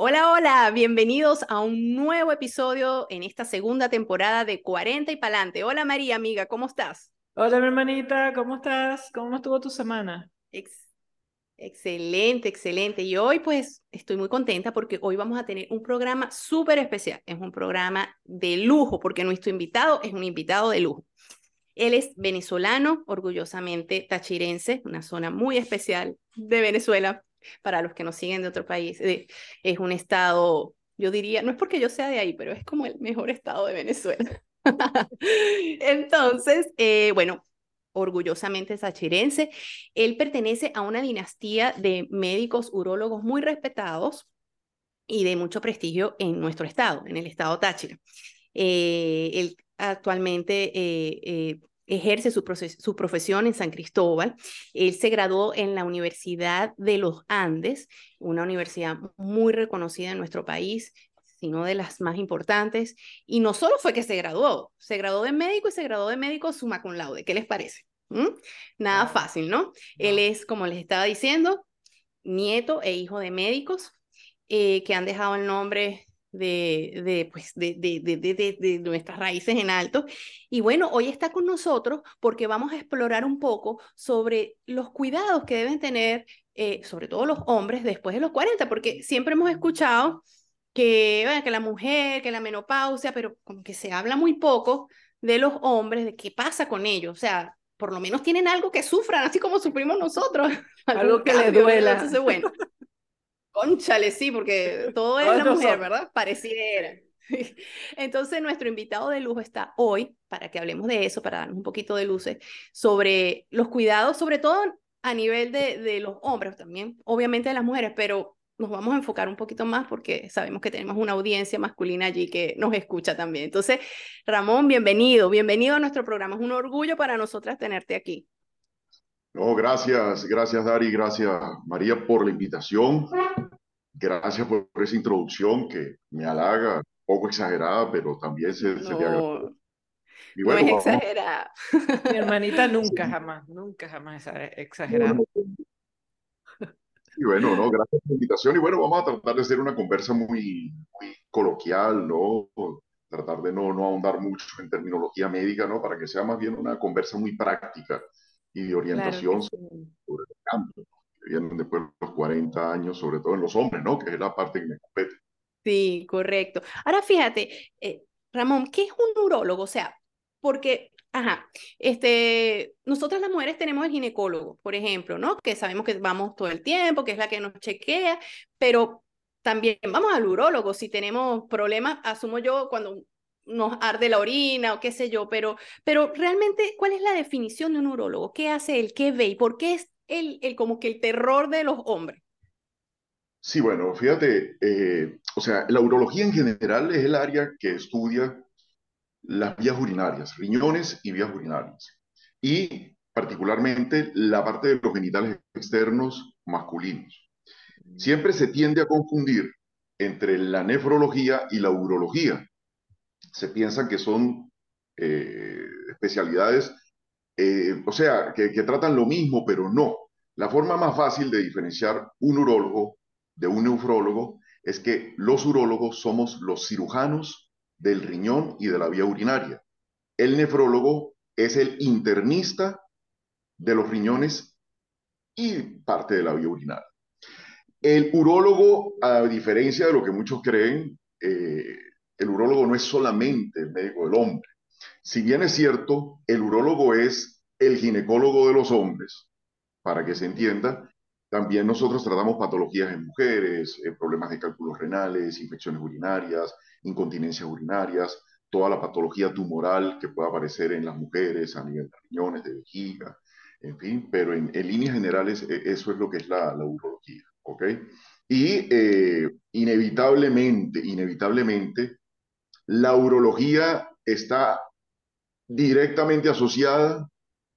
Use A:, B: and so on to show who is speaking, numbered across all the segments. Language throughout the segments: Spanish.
A: Hola, hola, bienvenidos a un nuevo episodio en esta segunda temporada de 40 y Palante. Hola María, amiga, ¿cómo estás?
B: Hola, mi hermanita, ¿cómo estás? ¿Cómo estuvo tu semana?
A: Ex- excelente, excelente. Y hoy pues estoy muy contenta porque hoy vamos a tener un programa súper especial. Es un programa de lujo porque nuestro invitado es un invitado de lujo. Él es venezolano, orgullosamente tachirense, una zona muy especial de Venezuela para los que nos siguen de otro país. Eh, es un estado, yo diría, no es porque yo sea de ahí, pero es como el mejor estado de Venezuela. Entonces, eh, bueno, orgullosamente tachirense, él pertenece a una dinastía de médicos urólogos muy respetados y de mucho prestigio en nuestro estado, en el estado Táchira. Eh, él actualmente eh, ejerce su, su, profesión en San Cristóbal. Él se graduó en la Universidad de los Andes, una universidad muy reconocida en nuestro país, sino de las más importantes. Y no solo fue que se graduó, se graduó de médico y se graduó de médico summa cum laude. ¿Qué les parece? ¿Mm? Nada wow. fácil, ¿no? Wow. Él es, como les estaba diciendo, nieto e hijo de médicos eh, que han dejado el nombre de, de, pues, de, de, de, de, de, nuestras raíces en alto. Y bueno, hoy está con nosotros porque vamos a explorar un poco sobre los cuidados que deben tener, eh, sobre todo los hombres, después de los 40, porque siempre hemos escuchado que, bueno, que la mujer, que la menopausia, pero como que se habla muy poco de los hombres, de qué pasa con ellos. O sea, por lo menos tienen algo que sufran, así como sufrimos nosotros.
B: Algo que les duela.
A: Entonces, bueno. Conchale, sí, porque todo es la mujer, ¿verdad? Pareciera. Entonces, nuestro invitado de lujo está hoy para que hablemos de eso, para darnos un poquito de luces sobre los cuidados, sobre todo a nivel de, de los hombres, también obviamente de las mujeres, pero nos vamos a enfocar un poquito más porque sabemos que tenemos una audiencia masculina allí que nos escucha también. Entonces, Ramón, bienvenido, bienvenido a nuestro programa. Es un orgullo para nosotras tenerte aquí.
C: No, gracias, gracias Dari, gracias María por la invitación. Gracias por esa introducción que me halaga, un poco exagerada, pero también se,
A: no,
C: se te.
A: Y bueno, no es exagerada.
B: Mi hermanita nunca, sí. jamás, nunca, jamás es exagerada.
C: Y bueno, no, gracias por la invitación. Y bueno, vamos a tratar de hacer una conversa muy, muy coloquial, ¿no? Tratar de no, no ahondar mucho en terminología médica, ¿no? Para que sea más bien una conversa muy práctica y de orientación
B: Claro sí.
C: sobre el cambio que vienen después de los 40 años, sobre todo en los hombres, ¿no? Que es la parte que me compete.
A: Sí, correcto. Ahora fíjate, eh, Ramón, ¿qué es un urólogo? O sea, porque, ajá, este, nosotras las mujeres tenemos el ginecólogo, por ejemplo, ¿no? Que sabemos que vamos todo el tiempo, que es la que nos chequea, pero también vamos al urólogo si tenemos problemas, asumo yo, cuando nos arde la orina o qué sé yo, pero, pero realmente, ¿cuál es la definición de un urólogo? ¿Qué hace él? ¿Qué ve? ¿Y por qué es el, el como que el terror de los hombres?
C: Sí, bueno, fíjate, eh, o sea, la urología en general es el área que estudia las vías urinarias, riñones y vías urinarias. Y particularmente la parte de los genitales externos masculinos. Siempre se tiende a confundir entre la nefrología y la urología. Se piensa que son eh, especialidades, eh, o sea, que, que tratan lo mismo, pero no. La forma más fácil de diferenciar un urólogo de un nefrólogo es que los urólogos somos los cirujanos del riñón y de la vía urinaria. El nefrólogo es el internista de los riñones y parte de la vía urinaria. El urólogo, a diferencia de lo que muchos creen, eh, el urólogo no es solamente el médico del hombre. Si bien es cierto, el urólogo es el ginecólogo de los hombres, para que se entienda, también nosotros tratamos patologías en mujeres, eh, problemas de cálculos renales, infecciones urinarias, incontinencias urinarias, toda la patología tumoral que pueda aparecer en las mujeres a nivel de riñones, de vejiga, en fin, pero en, líneas generales eh, eso es lo que es la, la urología, ¿ok? Y eh, inevitablemente, inevitablemente, la urología está directamente asociada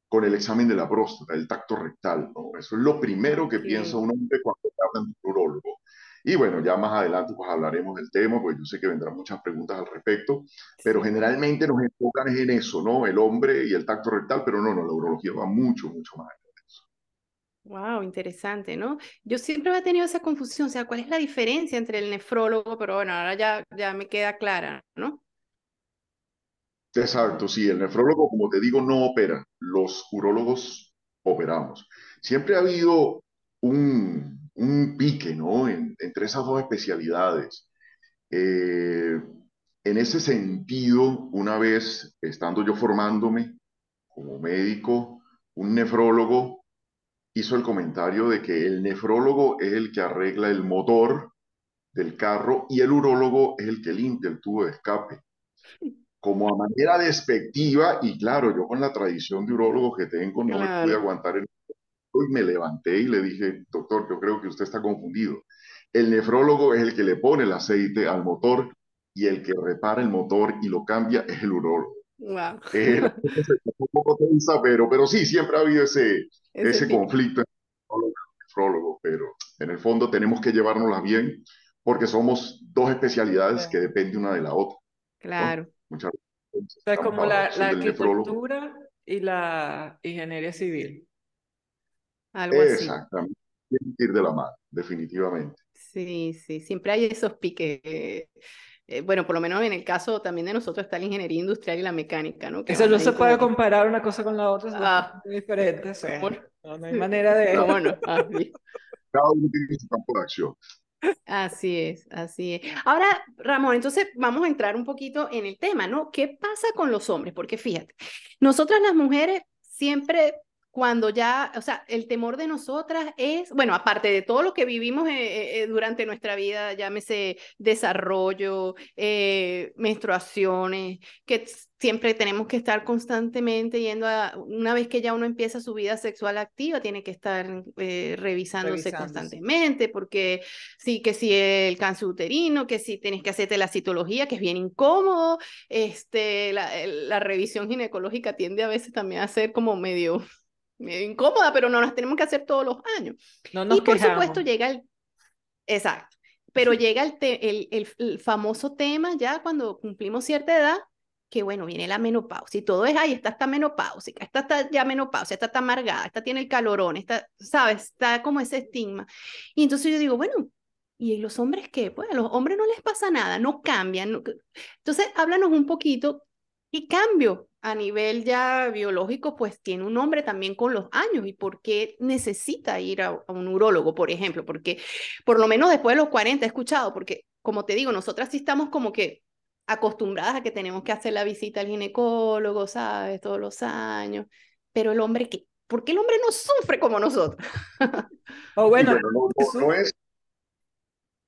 C: con el examen de la próstata, el tacto rectal, ¿no? Eso es lo primero que
A: Sí.
C: piensa un hombre cuando habla de un urólogo. Y bueno, ya más adelante pues hablaremos del tema, porque yo sé que vendrán muchas preguntas al respecto, pero generalmente nos enfocan en eso, ¿no? El hombre y el tacto rectal, pero no, no, la urología va mucho, mucho más.
A: Wow, interesante, ¿no? Yo siempre he tenido esa confusión, o sea, ¿cuál es la diferencia entre el nefrólogo? Pero bueno, ahora ya, ya me queda clara, ¿no?
C: Exacto, sí, el nefrólogo, como te digo, no opera, los urólogos operamos. Siempre ha habido un, un pique, ¿no? En- entre esas dos especialidades. Eh, en ese sentido, una vez estando yo formándome como médico, un nefrólogo hizo el comentario de que el nefrólogo es el que arregla el motor del carro y el urólogo es el que limpia el tubo de escape. Como a manera despectiva, y claro, yo con la tradición de urólogo que tengo no me pude aguantar el y me levanté y le dije, doctor, yo creo que usted está confundido. El nefrólogo es el que le pone el aceite al motor y el que repara el motor y lo cambia es el urólogo.
A: wow,
C: Eh, pero, pero sí, siempre ha habido ese,
A: ese
C: ese conflicto entre el nefrólogo y el nefrólogo, pero en el fondo tenemos que llevárnoslas bien porque somos dos especialidades que
B: O
C: dependen una de la otra, ¿no?
A: claro,
C: Muchas veces
B: sea, es
C: necesitamos
B: como
C: la
B: la,
C: nefrólogo.
B: arquitectura y la ingeniería civil.
A: algo así.
C: Exactamente. Que ir de la mano, definitivamente.
A: Sí, sí, siempre hay esos piques. Eh, eh, bueno, por lo menos en el caso también de nosotros está la ingeniería industrial y la mecánica, ¿no? Que
B: Eso no se puede
A: como
B: comparar una cosa con la otra, son
A: ah,
B: muy diferentes.
A: ¿cómo no?
B: no, no hay manera de...
A: ¿Cómo no? Ah, sí.
C: Cada uno tiene su campo de acción.
A: Así es, así es. Ahora, Ramón, entonces vamos a entrar un poquito en el tema, ¿no? ¿Qué pasa con los hombres? Porque fíjate, nosotras las mujeres siempre cuando ya, o sea, el temor de nosotras es, bueno, aparte de todo lo que vivimos eh, eh, durante nuestra vida, llámese desarrollo, eh, menstruaciones, que siempre tenemos que estar constantemente yendo a, una vez que ya uno empieza su vida sexual activa, tiene que estar revisándose
B: Revisándose.
A: constantemente, porque sí, que si el cáncer uterino, que si tienes que hacerte la citología, que es bien incómodo, este, la, revisión ginecológica tiende a veces también a ser como medio incómoda, pero no las tenemos que hacer todos los años.
B: No nos
A: Y por
B: quejamos.
A: supuesto llega el, exacto, pero llega el, te- el, el, el famoso tema ya cuando cumplimos cierta edad, que bueno, viene la menopausia y todo es, ay, esta está menopáusica, esta está ya menopausia, esta está amargada, esta tiene el calorón, esta, ¿sabes? Está como ese estigma. Y entonces yo digo, bueno, ¿y los hombres qué? Pues a los hombres no les pasa nada, no cambian. no- Entonces, háblanos un poquito, ¿qué cambio a nivel ya biológico pues tiene un hombre también con los años y por qué necesita ir a, a un urólogo, por ejemplo? Porque por lo menos después de los 40 he escuchado, porque como te digo, nosotras sí estamos como que acostumbradas a que tenemos que hacer la visita al ginecólogo, ¿sabes? Todos los años, pero el hombre, ¿qué? ¿Por qué el hombre no sufre como nosotros?
B: O
C: Y
B: bueno,
C: bueno, no, no- no es,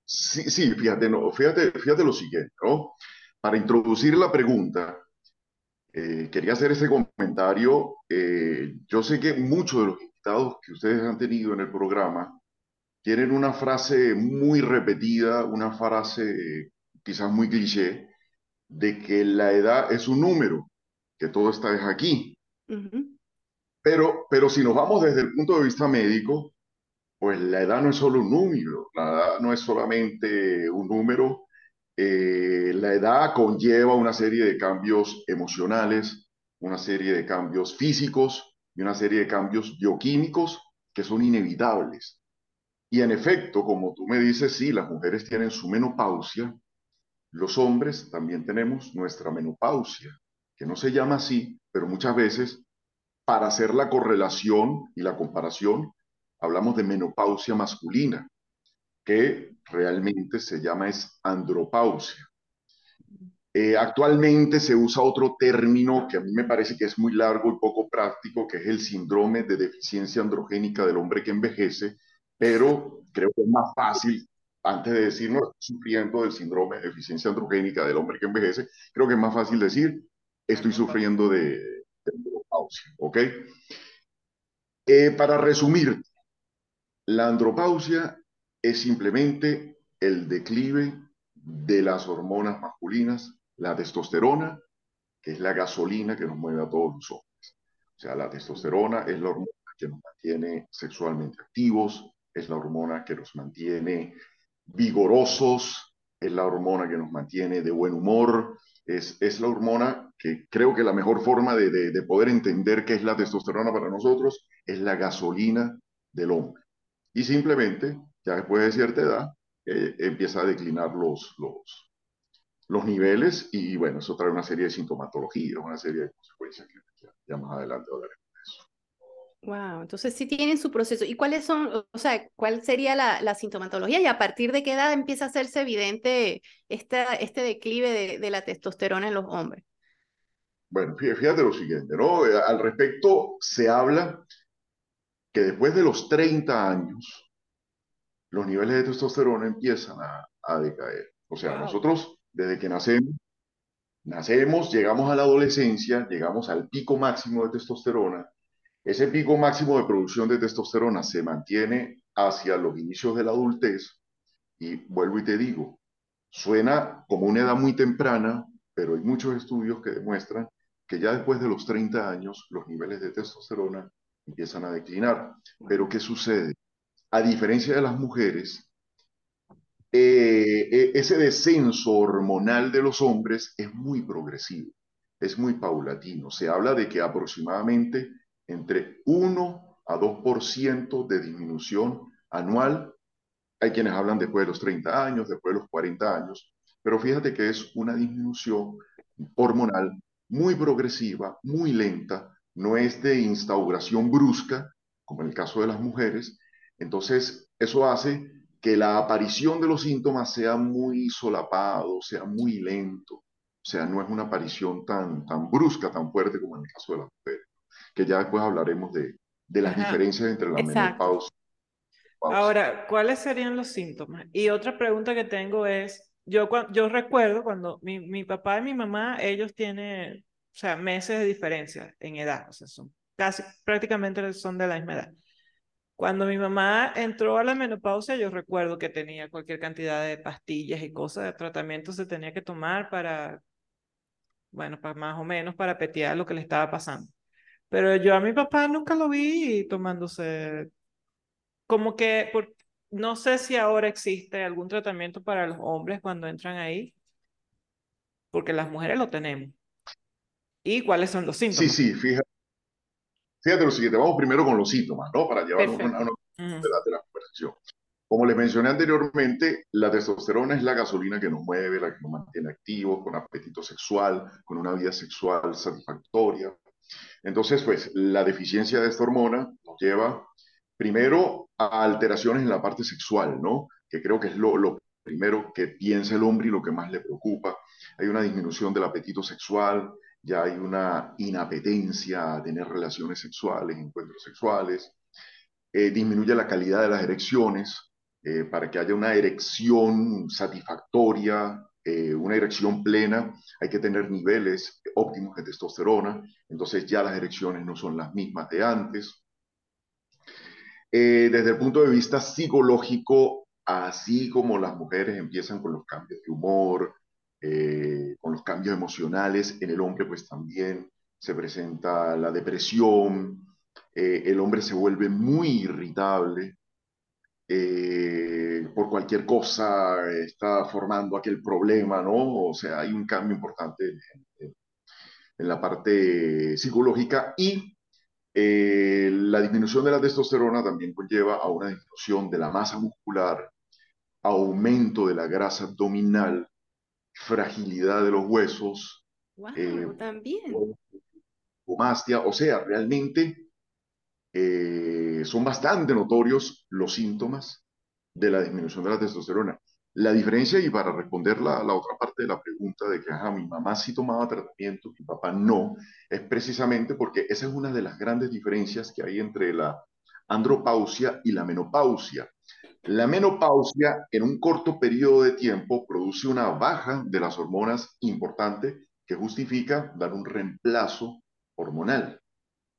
C: sí, sí, fíjate, no, fíjate, fíjate lo siguiente, ¿no? Para introducir la pregunta, eh, quería hacer ese comentario. eh, yo sé que muchos de los invitados que ustedes han tenido en el programa tienen una frase muy repetida, una frase eh, quizás muy cliché, de que la edad es un número, que todo está es aquí.
A: Ujú,
C: Pero, pero si nos vamos desde el punto de vista médico, pues la edad no es solo un número, la edad no es solamente un número, eh, la edad conlleva una serie de cambios emocionales, una serie de cambios físicos y una serie de cambios bioquímicos que son inevitables. Y en efecto, como tú me dices, sí, las mujeres tienen su menopausia, los hombres también tenemos nuestra menopausia, que no se llama así, pero muchas veces para hacer la correlación y la comparación, hablamos de menopausia masculina, que realmente se llama es andropausia. Eh, actualmente se usa otro término que a mí me parece que es muy largo y poco práctico, que es el síndrome de deficiencia androgénica del hombre que envejece, pero creo que es más fácil, antes de decir no estoy sufriendo del síndrome de deficiencia androgénica del hombre que envejece, creo que es más fácil decir estoy sufriendo de, de andropausia, ¿ok? Eh, para resumir, la andropausia es simplemente el declive de las hormonas masculinas, la testosterona, que es la gasolina que nos mueve a todos los hombres. O sea, la testosterona es la hormona que nos mantiene sexualmente activos, es la hormona que nos mantiene vigorosos, es la hormona que nos mantiene de buen humor, es, es la hormona que creo que la mejor forma de, de, de poder entender qué es la testosterona para nosotros es la gasolina del hombre. Y simplemente, ya después de cierta edad, eh, empieza a declinar los, los, los niveles y bueno, eso trae una serie de sintomatologías, una serie de consecuencias que ya, más adelante hablaremos de eso.
A: Wow, entonces sí tienen su proceso. ¿Y cuáles son, o sea, cuál sería la, la sintomatología y a partir de qué edad empieza a hacerse evidente esta, este declive de, de la testosterona en los hombres?
C: Bueno, fíjate lo siguiente, ¿no? Eh, al respecto se habla que después de los 30 años, los niveles de testosterona empiezan a, a decaer. O sea, nosotros desde que nacemos, nacemos, llegamos a la adolescencia, llegamos al pico máximo de testosterona. Ese pico máximo de producción de testosterona se mantiene hacia los inicios de la adultez y vuelvo y te digo, suena como una edad muy temprana, pero hay muchos estudios que demuestran que ya después de los 30 años los niveles de testosterona empiezan a declinar. Pero ¿qué sucede? A diferencia de las mujeres, eh, eh, ese descenso hormonal de los hombres es muy progresivo, es muy paulatino. Se habla de que aproximadamente entre 1 a 2% de disminución anual. Hay quienes hablan después de los 30 años, después de los 40 años, pero fíjate que es una disminución hormonal muy progresiva, muy lenta, no es de instauración brusca, como en el caso de las mujeres. Entonces, eso hace que la aparición de los síntomas sea muy solapado, sea muy lento, o sea, no es una aparición tan, tan brusca, tan fuerte como en el caso de las mujeres, que ya después hablaremos de, de las diferencias entre la menopausia.
B: Ahora, ¿cuáles serían los síntomas? Y otra pregunta que tengo es, yo, yo recuerdo cuando mi, mi papá y mi mamá, ellos tienen, o sea, meses de diferencia en edad, o sea, son casi, prácticamente son de la misma edad. Cuando mi mamá entró a la menopausia, yo recuerdo que tenía cualquier cantidad de pastillas y cosas de tratamiento se tenía que tomar para, bueno, para más o menos para petear lo que le estaba pasando. Pero yo a mi papá nunca lo vi tomándose, como que, por, no sé si ahora existe algún tratamiento para los hombres cuando entran ahí, porque las mujeres lo tenemos. ¿Y cuáles son los síntomas?
C: Sí, sí, fíjate. Fíjate lo siguiente, vamos primero con los síntomas, ¿no? Para llevar una, una de, la, de la conversación. Como les mencioné anteriormente, la testosterona es la gasolina que nos mueve, la que nos mantiene activos, con apetito sexual, con una vida sexual satisfactoria. Entonces, pues, la deficiencia de esta hormona nos lleva primero a alteraciones en la parte sexual, ¿no? Que creo que es lo, lo primero que piensa el hombre y lo que más le preocupa. Hay una disminución del apetito sexual, ya hay una inapetencia a tener relaciones sexuales, encuentros sexuales, eh, disminuye la calidad de las erecciones, eh, para que haya una erección satisfactoria, eh, una erección plena, hay que tener niveles óptimos de testosterona, entonces ya las erecciones no son las mismas de antes. desde el punto de vista psicológico, así como las mujeres empiezan con los cambios de humor, eh, con los cambios emocionales. En el hombre pues también se presenta la depresión, eh, el hombre se vuelve muy irritable, eh, por cualquier cosa está formando aquel problema, ¿no? O sea, hay un cambio importante en, en la parte psicológica y la disminución de la testosterona también conlleva a una disminución de la masa muscular, aumento de la grasa abdominal, fragilidad de los huesos.
A: Wow, eh, también.
C: o sea, realmente eh, son bastante notorios los síntomas de la disminución de la testosterona. La diferencia, y para responder la, la otra parte de la pregunta de que mi mamá sí tomaba tratamiento, mi papá no, es precisamente porque esa es una de las grandes diferencias que hay entre la andropausia y la menopausia. La menopausia en un corto periodo de tiempo produce una baja de las hormonas importante que justifica dar un reemplazo hormonal.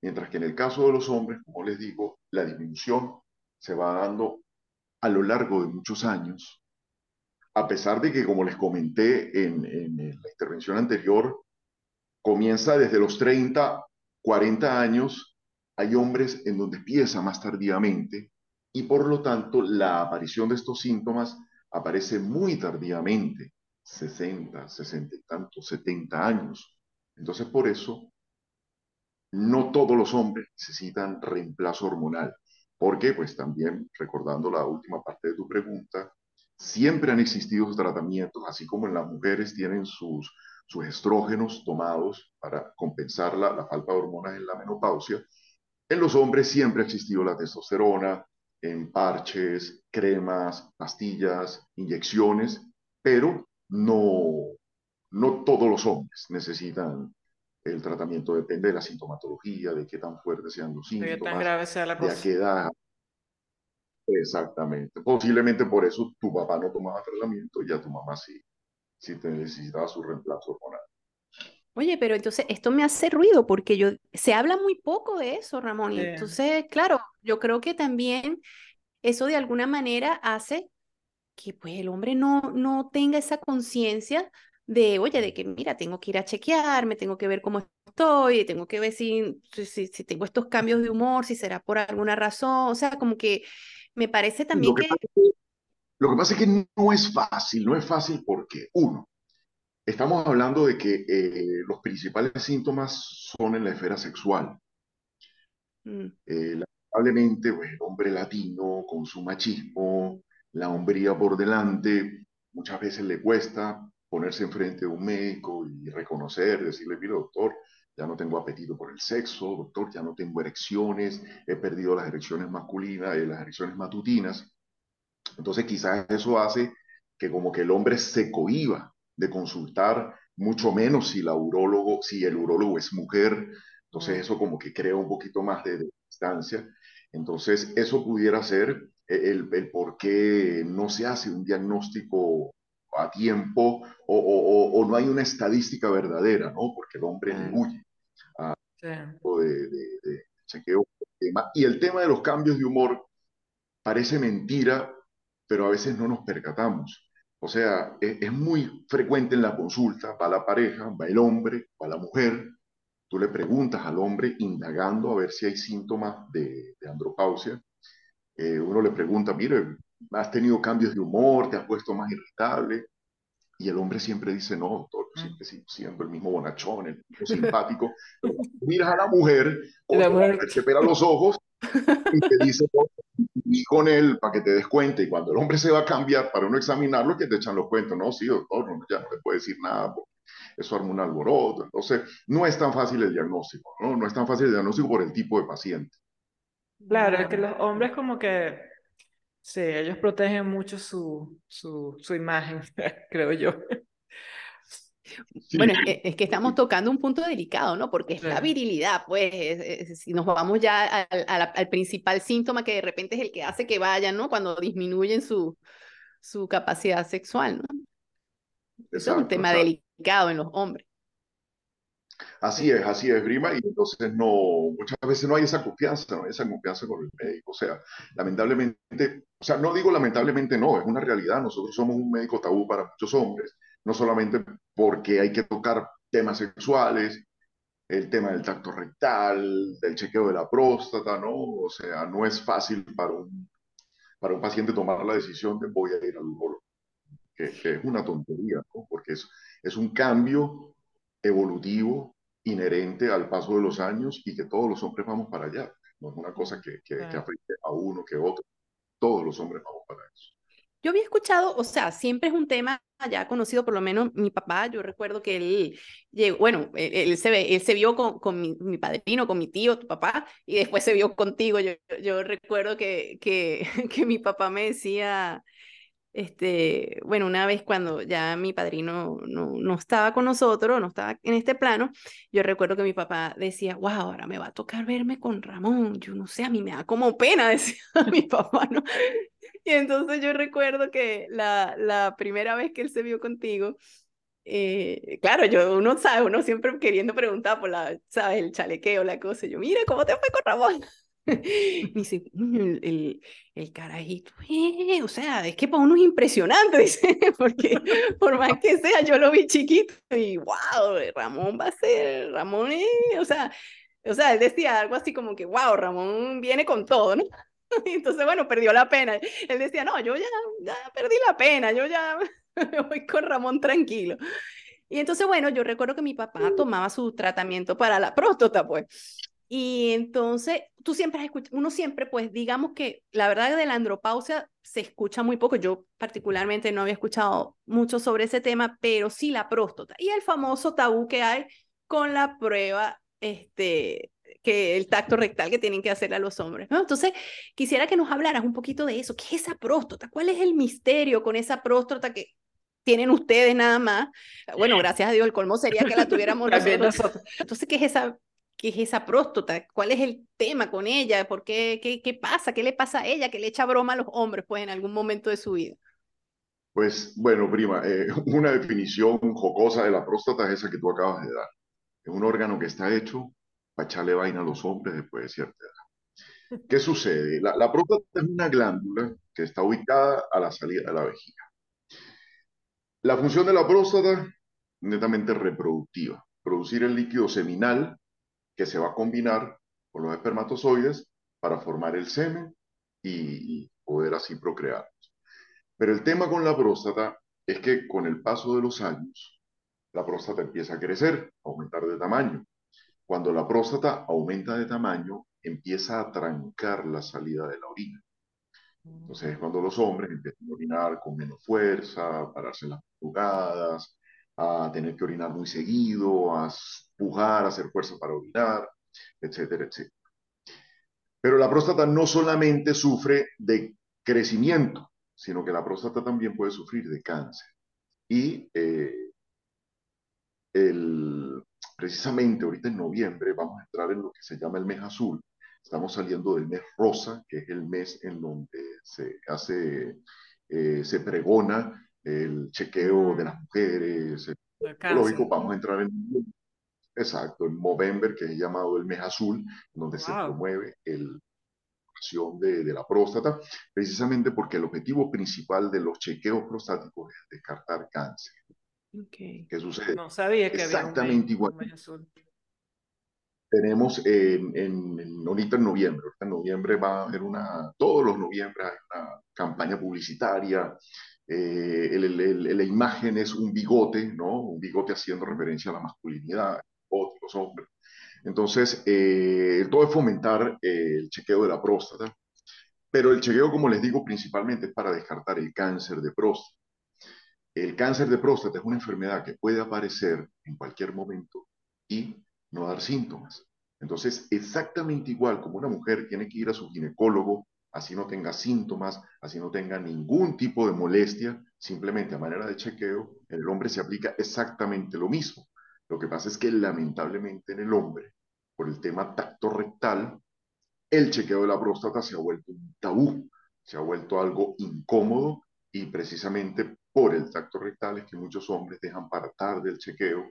C: Mientras que en el caso de los hombres, como les digo, la disminución se va dando a lo largo de muchos años, a pesar de que, como les comenté en, en la intervención anterior, comienza desde los 30, 40 años, hay hombres en donde empieza más tardíamente, y por lo tanto la aparición de estos síntomas aparece muy tardíamente, 60, 60 y tantos, 70 años. Entonces por eso no todos los hombres necesitan reemplazo hormonal. porque pues también, recordando la última parte de tu pregunta, siempre han existido tratamientos, así como en las mujeres tienen sus, sus estrógenos tomados para compensar la, la falta de hormonas en la menopausia, en los hombres siempre ha existido la testosterona en parches, cremas, pastillas, inyecciones, pero no, no todos los hombres necesitan el tratamiento, depende de la sintomatología, de qué tan fuertes sean los síntomas,
B: de, tan grave sea la
C: de a qué edad. Exactamente. Posiblemente por eso tu papá no tomaba tratamiento y ya tu mamá sí, sí te necesitaba su reemplazo hormonal.
A: Oye, pero entonces esto me hace ruido porque yo se habla muy poco de eso, Ramón. Y entonces, claro, yo creo que también eso de alguna manera hace que pues el hombre no, no tenga esa conciencia de, oye, de que mira, tengo que ir a chequearme, tengo que ver cómo estoy, tengo que ver si, si, si tengo estos cambios de humor, si será por alguna razón, o sea, como que me parece también que...
C: Lo que pasa es que no es fácil, no es fácil porque, uno, Estamos hablando de que eh, los principales síntomas son en la esfera sexual. Mm. Eh, lamentablemente, pues, el hombre latino con su machismo, la hombría por delante, muchas veces le cuesta ponerse enfrente de un médico y reconocer, decirle, mire doctor, ya no tengo apetito por el sexo, doctor, ya no tengo erecciones, he perdido las erecciones masculinas y eh, las erecciones matutinas. Entonces quizás eso hace que como que el hombre se cohiba de consultar, mucho menos si, la urólogo, si el urólogo es mujer, entonces eso como que crea un poquito más de, distancia. Entonces eso pudiera ser e, el, el, por qué no se hace un diagnóstico a tiempo o, o, o, no hay una estadística verdadera, ¿no? Porque el hombre huye a sí. de, de, de chequeo. Y el tema de los cambios de humor parece mentira, pero a veces no nos percatamos. O sea, es, es, muy frecuente en la consulta, va la pareja, va el hombre, va la mujer, tú le preguntas al hombre indagando a ver si hay síntomas de, de andropausia, eh, uno le pregunta, mire, ¿has tenido cambios de humor? ¿Te has puesto más irritable? Y el hombre siempre dice, no, doctor, siempre siendo el mismo bonachón, el mismo simpático. miras a la mujer, la mujer te los ojos y te dice, y con él para que te des cuenta. Y cuando el hombre se va a cambiar para uno examinarlo, que te echan los cuentos. No, sí, doctor, no, ya no te puede decir nada. Eso arma un alboroto. Entonces, no es tan fácil el diagnóstico, ¿no? No es tan fácil el diagnóstico por el tipo de paciente.
B: Claro, es que los hombres como que, sí, ellos protegen mucho su, su, su imagen, creo yo.
A: Bueno, es que, estamos tocando un punto delicado, ¿no? Porque es la virilidad, pues, si nos vamos ya al, principal síntoma que de repente es el que hace que vayan, ¿no? Cuando disminuyen su, su capacidad sexual, ¿no? es un tema delicado en los hombres.
C: Así es, así es, Brima, y entonces no, muchas veces no hay esa confianza, no hay esa confianza con el médico. O sea, lamentablemente, o sea, no digo lamentablemente no, es una realidad. Nosotros somos un médico tabú para muchos hombres no solamente porque hay que tocar temas sexuales, el tema del tacto rectal, del chequeo de la próstata, ¿no? O sea, no es fácil para un, para un paciente tomar la decisión de voy a ir al urologo, que, es una tontería, ¿no? Porque es, es un cambio evolutivo inherente al paso de los años y que todos los hombres vamos para allá. No es una cosa que, que, que afecte a uno que a otro. Todos los hombres vamos para eso.
A: Yo había escuchado, o sea, siempre es un tema ya conocido, por lo menos mi papá, yo recuerdo que él bueno, él, se, ve, él se vio con, con mi, mi, padrino, con mi tío, tu papá, y después se vio contigo. Yo, yo recuerdo que, que, que mi papá me decía, este, bueno, una vez cuando ya mi padrino no, no estaba con nosotros, no estaba en este plano, yo recuerdo que mi papá decía, wow, ahora me va a tocar verme con Ramón, yo no sé, a mí me da como pena, decía mi papá, ¿no? Y entonces yo recuerdo que la, la primera vez que él se vio contigo, eh, claro, yo, uno sabe, uno siempre queriendo preguntar por la, ¿sabes? El chalequeo, la cosa. Yo, mira, ¿cómo te fue con Ramón? Dice, mm, el, el, carajito, eh, o sea, es que para uno es impresionante, dice, porque por más que sea, yo lo vi chiquito y wow, Ramón va a ser, Ramón, o sea, o sea, él decía algo así como que, wow, Ramón viene con todo, ¿no? Entonces, bueno, perdió la pena. Él decía, no, yo ya, ya perdí la pena, yo ya me voy con Ramón tranquilo. Y entonces, bueno, yo recuerdo que mi papá tomaba su tratamiento para la próstata, pues. Y entonces, tú siempre has escuchado, uno siempre, pues digamos que la verdad de la andropausia se escucha muy poco. Yo particularmente no había escuchado mucho sobre ese tema, pero sí la próstata. Y el famoso tabú que hay con la prueba, este, que el tacto rectal que tienen que hacer a los hombres. ¿no? Entonces, quisiera que nos hablaras un poquito de eso. ¿Qué es esa próstata? ¿Cuál es el misterio con esa próstata que tienen ustedes nada más? Bueno, gracias a Dios, el colmo sería que la tuviéramos nosotros. Entonces, ¿qué es esa ¿Qué es esa próstata? ¿Cuál es el tema con ella? ¿Por qué, qué, qué pasa? ¿Qué le pasa a ella? ¿Qué le echa broma a los hombres pues en algún momento de su vida?
C: Pues bueno, prima, eh, una definición jocosa de la próstata es esa que tú acabas de dar. Es un órgano que está hecho para echarle vaina a los hombres después de cierta edad. ¿Qué sucede? La, la próstata es una glándula que está ubicada a la salida de la vejiga. La función de la próstata, netamente reproductiva, producir el líquido seminal que se va a combinar con los espermatozoides para formar el semen y, poder así procrear. Pero el tema con la próstata es que con el paso de los años, la próstata empieza a crecer, a aumentar de tamaño. Cuando la próstata aumenta de tamaño, empieza a trancar la salida de la orina. Entonces es cuando los hombres empiezan a orinar con menos fuerza, a pararse en las jugadas, a tener que orinar muy seguido, a pujar, hacer fuerza para orinar, etcétera, etcétera. Pero la próstata no solamente sufre de crecimiento, sino que la próstata también puede sufrir de cáncer. Y eh, el, precisamente ahorita en noviembre vamos a entrar en lo que se llama el mes azul. Estamos saliendo del mes rosa, que es el mes en donde se hace, eh, se pregona el chequeo de las mujeres, el lógico, vamos a entrar en, exacto, en Movember, que es llamado el mes azul, donde se promueve el de, de, la próstata, precisamente porque el objetivo principal de los chequeos prostáticos es descartar cáncer.
B: Okay. ¿Qué sucede? No sabía que
C: Exactamente igual. Tenemos en, en, ahorita en noviembre, en noviembre va a haber una, todos los noviembre hay una campaña publicitaria eh, el, la imagen es un bigote, ¿no? Un bigote haciendo referencia a la masculinidad, hombres. Entonces, eh, todo es fomentar eh, el chequeo de la próstata, pero el chequeo, como les digo, principalmente es para descartar el cáncer de próstata. El cáncer de próstata es una enfermedad que puede aparecer en cualquier momento y no dar síntomas. Entonces, exactamente igual como una mujer tiene que ir a su ginecólogo así no tenga síntomas, así no tenga ningún tipo de molestia, simplemente a manera de chequeo, en el hombre se aplica exactamente lo mismo. Lo que pasa es que lamentablemente en el hombre, por el tema tacto rectal, el chequeo de la próstata se ha vuelto un tabú, se ha vuelto algo incómodo y precisamente por el tacto rectal es que muchos hombres dejan para tarde el chequeo.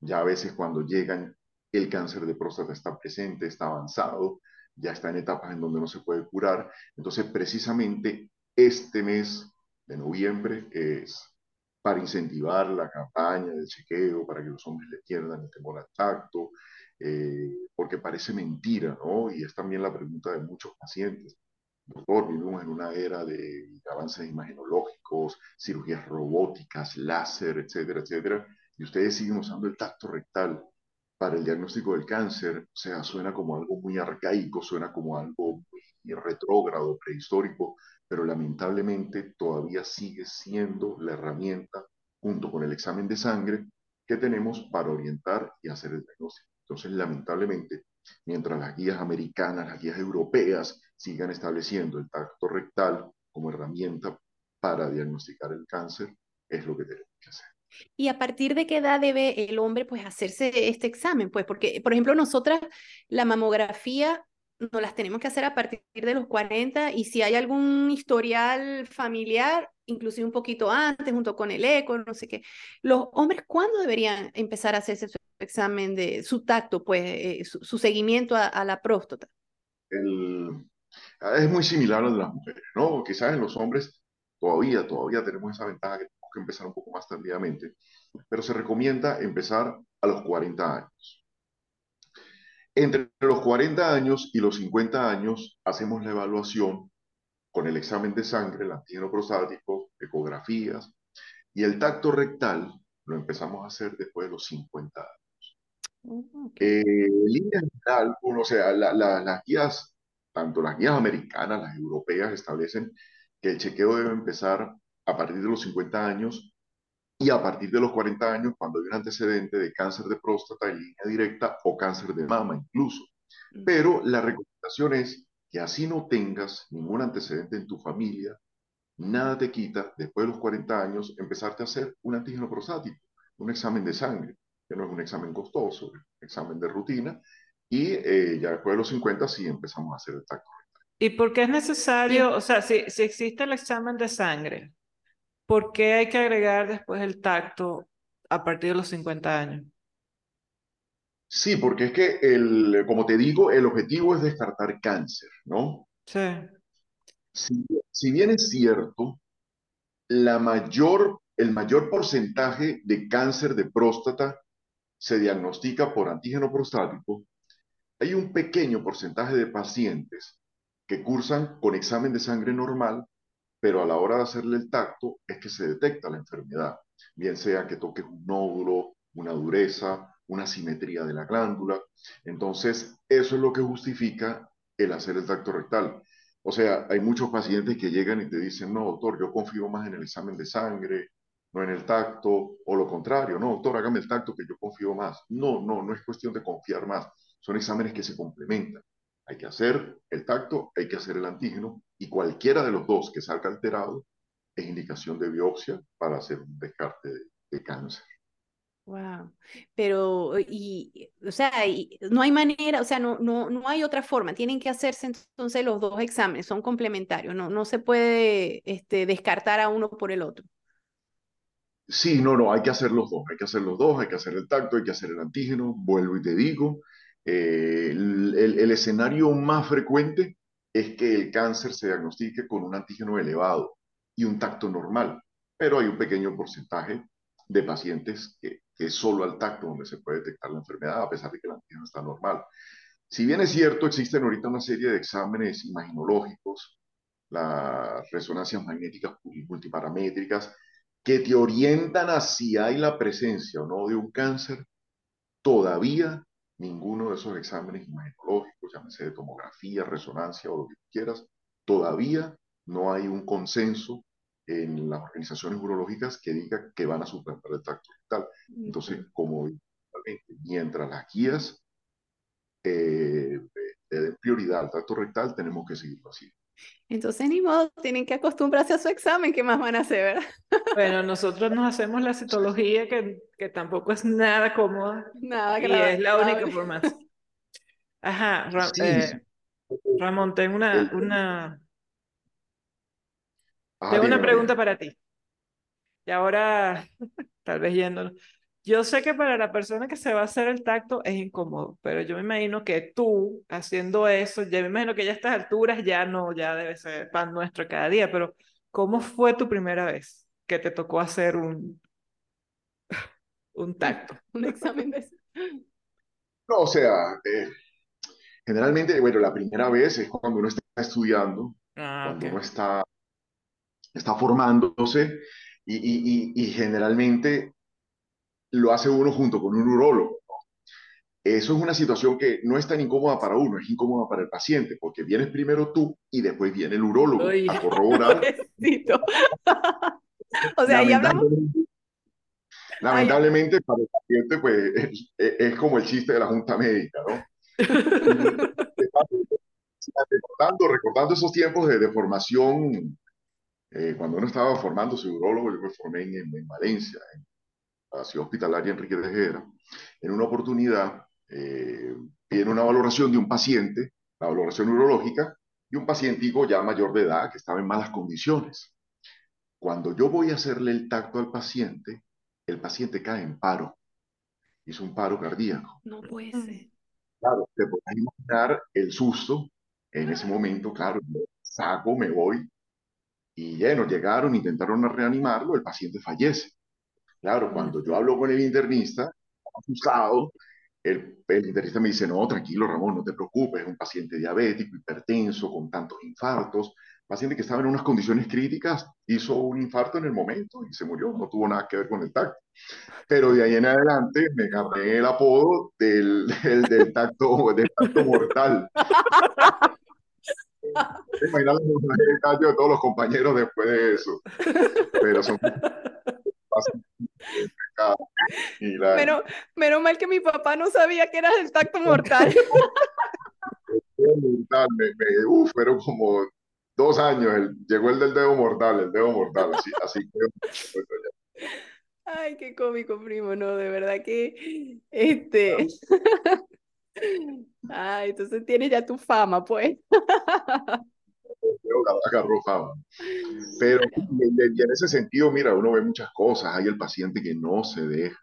C: Ya a veces cuando llegan el cáncer de próstata está presente, está avanzado, ya está en etapas en donde no se puede curar. Entonces, precisamente este mes de noviembre es para incentivar la campaña del chequeo, para que los hombres le pierdan el temor al tacto, eh, porque parece mentira, ¿no? Y es también la pregunta de muchos pacientes. Doctor, vivimos en una era de avances imagenológicos, cirugías robóticas, láser, etcétera, etcétera, y ustedes siguen usando el tacto rectal para el diagnóstico del cáncer, o sea, suena como algo muy arcaico, suena como algo muy retrógrado, prehistórico, pero lamentablemente todavía sigue siendo la herramienta, junto con el examen de sangre, que tenemos para orientar y hacer el diagnóstico. Entonces, lamentablemente, mientras las guías americanas, las guías europeas sigan estableciendo el tacto rectal como herramienta para diagnosticar el cáncer, es lo que tenemos que hacer.
A: ¿Y a partir de qué edad debe el hombre pues hacerse este examen? Pues porque, por ejemplo, nosotras la mamografía no las tenemos que hacer a partir de los 40 y si hay algún historial familiar, inclusive un poquito antes, junto con el eco, no sé qué. Los hombres, ¿cuándo deberían empezar a hacerse su examen de su tacto, pues eh, su, seguimiento a, la próstata?
C: es muy similar al de las mujeres, ¿no? Quizás en los hombres todavía, todavía tenemos esa ventaja que que empezar un poco más tardíamente, pero se recomienda empezar a los 40 años. Entre los 40 años y los 50 años hacemos la evaluación con el examen de sangre, el antígeno prostático, ecografías, y el tacto rectal lo empezamos a hacer después de los 50 años.
A: Oh,
C: Eh, en línea general, o sea, la- la- las guías, tanto las guías americanas, las europeas, establecen que el chequeo debe empezar a partir de los 50 años y a partir de los 40 años cuando hay un antecedente de cáncer de próstata en línea directa o cáncer de mama incluso. Pero la recomendación es que así no tengas ningún antecedente en tu familia, nada te quita, después de los 40 años, empezarte a hacer un antígeno prostático, un examen de sangre, que no es un examen costoso, es un examen de rutina, y eh, ya después de los 50 sí empezamos a hacer el tacto.
B: ¿Y por qué es necesario, o sea, si, si existe el examen de sangre, ¿por qué hay que agregar después el tacto a partir de los 50 años?
C: Sí, porque es que, el, como te digo, el objetivo es descartar cáncer, ¿no?
B: Sí.
C: Si, si bien es cierto, la mayor, el mayor porcentaje de cáncer de próstata se diagnostica por antígeno prostático, hay un pequeño porcentaje de pacientes que cursan con examen de sangre normal, pero a la hora de hacerle el tacto es que se detecta la enfermedad, bien sea que toques un nódulo, una dureza, una simetría de la glándula. Entonces, eso es lo que justifica el hacer el tacto rectal. O sea, hay muchos pacientes que llegan y te dicen, no, doctor, yo confío más en el examen de sangre, no en el tacto, o lo contrario, no, doctor, hágame el tacto que yo confío más. No, no, no es cuestión de confiar más, son exámenes que se complementan. Hay que hacer el tacto, hay que hacer el antígeno, y cualquiera de los dos que salga alterado es indicación de biopsia para hacer un descarte de, de cáncer.
A: Wow. Pero, y, o sea, y no hay manera, o sea, no, no, no hay otra forma. Tienen que hacerse entonces los dos exámenes, son complementarios. No, no se puede este, descartar a uno por el otro.
C: Sí, no, no, hay que hacer los dos, hay que hacer los dos, hay que hacer el tacto, hay que hacer el antígeno, vuelvo y te digo, eh, el, escenario más frecuente es que el cáncer se diagnostique con un antígeno elevado y un tacto normal, pero hay un pequeño porcentaje de pacientes que, es solo al tacto donde se puede detectar la enfermedad, a pesar de que el antígeno está normal. Si bien es cierto, existen ahorita una serie de exámenes imaginológicos, las resonancias magnéticas multiparamétricas, que te orientan a si hay la presencia o no de un cáncer, todavía ninguno de esos exámenes imagenológicos, llámese de tomografía, resonancia o lo que quieras, todavía no hay un consenso en las organizaciones urológicas que diga que van a suplantar el tacto rectal. Entonces, como mientras las guías eh, le den prioridad al tacto rectal, tenemos que seguirlo así.
A: Entonces, ni modo, tienen que acostumbrarse a su examen, ¿qué más van a hacer, verdad?
B: Bueno, nosotros nos hacemos la citología que, que tampoco es nada cómoda
A: Nada
B: y es la única formación. Ajá, Ra-
C: Sí,
B: eh, Ramón, tengo una, una,
C: Ah,
B: tengo una pregunta para ti. Y ahora, tal vez yéndolo. Yo sé que para la persona que se va a hacer el tacto es incómodo, pero yo me imagino que tú haciendo eso, ya me imagino que ya a estas alturas ya no, ya debe ser pan nuestro cada día, pero ¿cómo fue tu primera vez que te tocó hacer un, un tacto?
A: Un examen de...
C: No, o sea, eh, generalmente, bueno, la primera vez es cuando uno está estudiando,
B: Ah,
C: cuando
B: ok.
C: uno está, está formándose y, y- y- y generalmente lo hace uno junto con un urólogo. Eso es una situación que no es tan incómoda para uno, es incómoda para el paciente, porque vienes primero tú y después viene el urólogo
B: Uy.
C: a corroborar.
A: O sea, ahí hablamos.
C: Lamentablemente, para el paciente, pues es, es como el chiste de la junta médica, ¿no? recordando, recordando esos tiempos de, de formación, eh, cuando uno estaba formando su urólogo, yo me formé en, en Valencia, en la ciudad hospitalaria Enrique de Tejera, en una oportunidad eh, viene una valoración de un paciente, la valoración urológica, y un pacientico ya mayor de edad que estaba en malas condiciones. Cuando yo voy a hacerle el tacto al paciente, el paciente cae en paro, hizo un paro cardíaco.
A: No puede ser.
C: Claro, te puedes imaginar el susto en ese momento, claro, me saco, me voy, y bueno, llegaron, intentaron reanimarlo, el paciente fallece. Claro, cuando yo hablo con el internista, asustado, el, el internista me dice, no, tranquilo, Ramón, no te preocupes, es un paciente diabético, hipertenso, con tantos infartos, paciente que estaba en unas condiciones críticas hizo un infarto en el momento y se murió, no tuvo nada que ver con el tacto. Pero de ahí en adelante me gané el apodo del, del, del tacto, del tacto mortal. Imagínate el de todos los compañeros después de eso. Pero son
A: Menos, menos mal que mi papá no sabía que eras el tacto mortal.
C: mortal me, me, uf, fueron como dos años, el, llegó el del dedo mortal, el dedo mortal, así, así que...
A: Ay, qué cómico, primo, no, de verdad que, este, ay, entonces tienes ya tu fama, pues.
C: Pero y en ese sentido, mira, uno ve muchas cosas, hay el paciente que no se deja,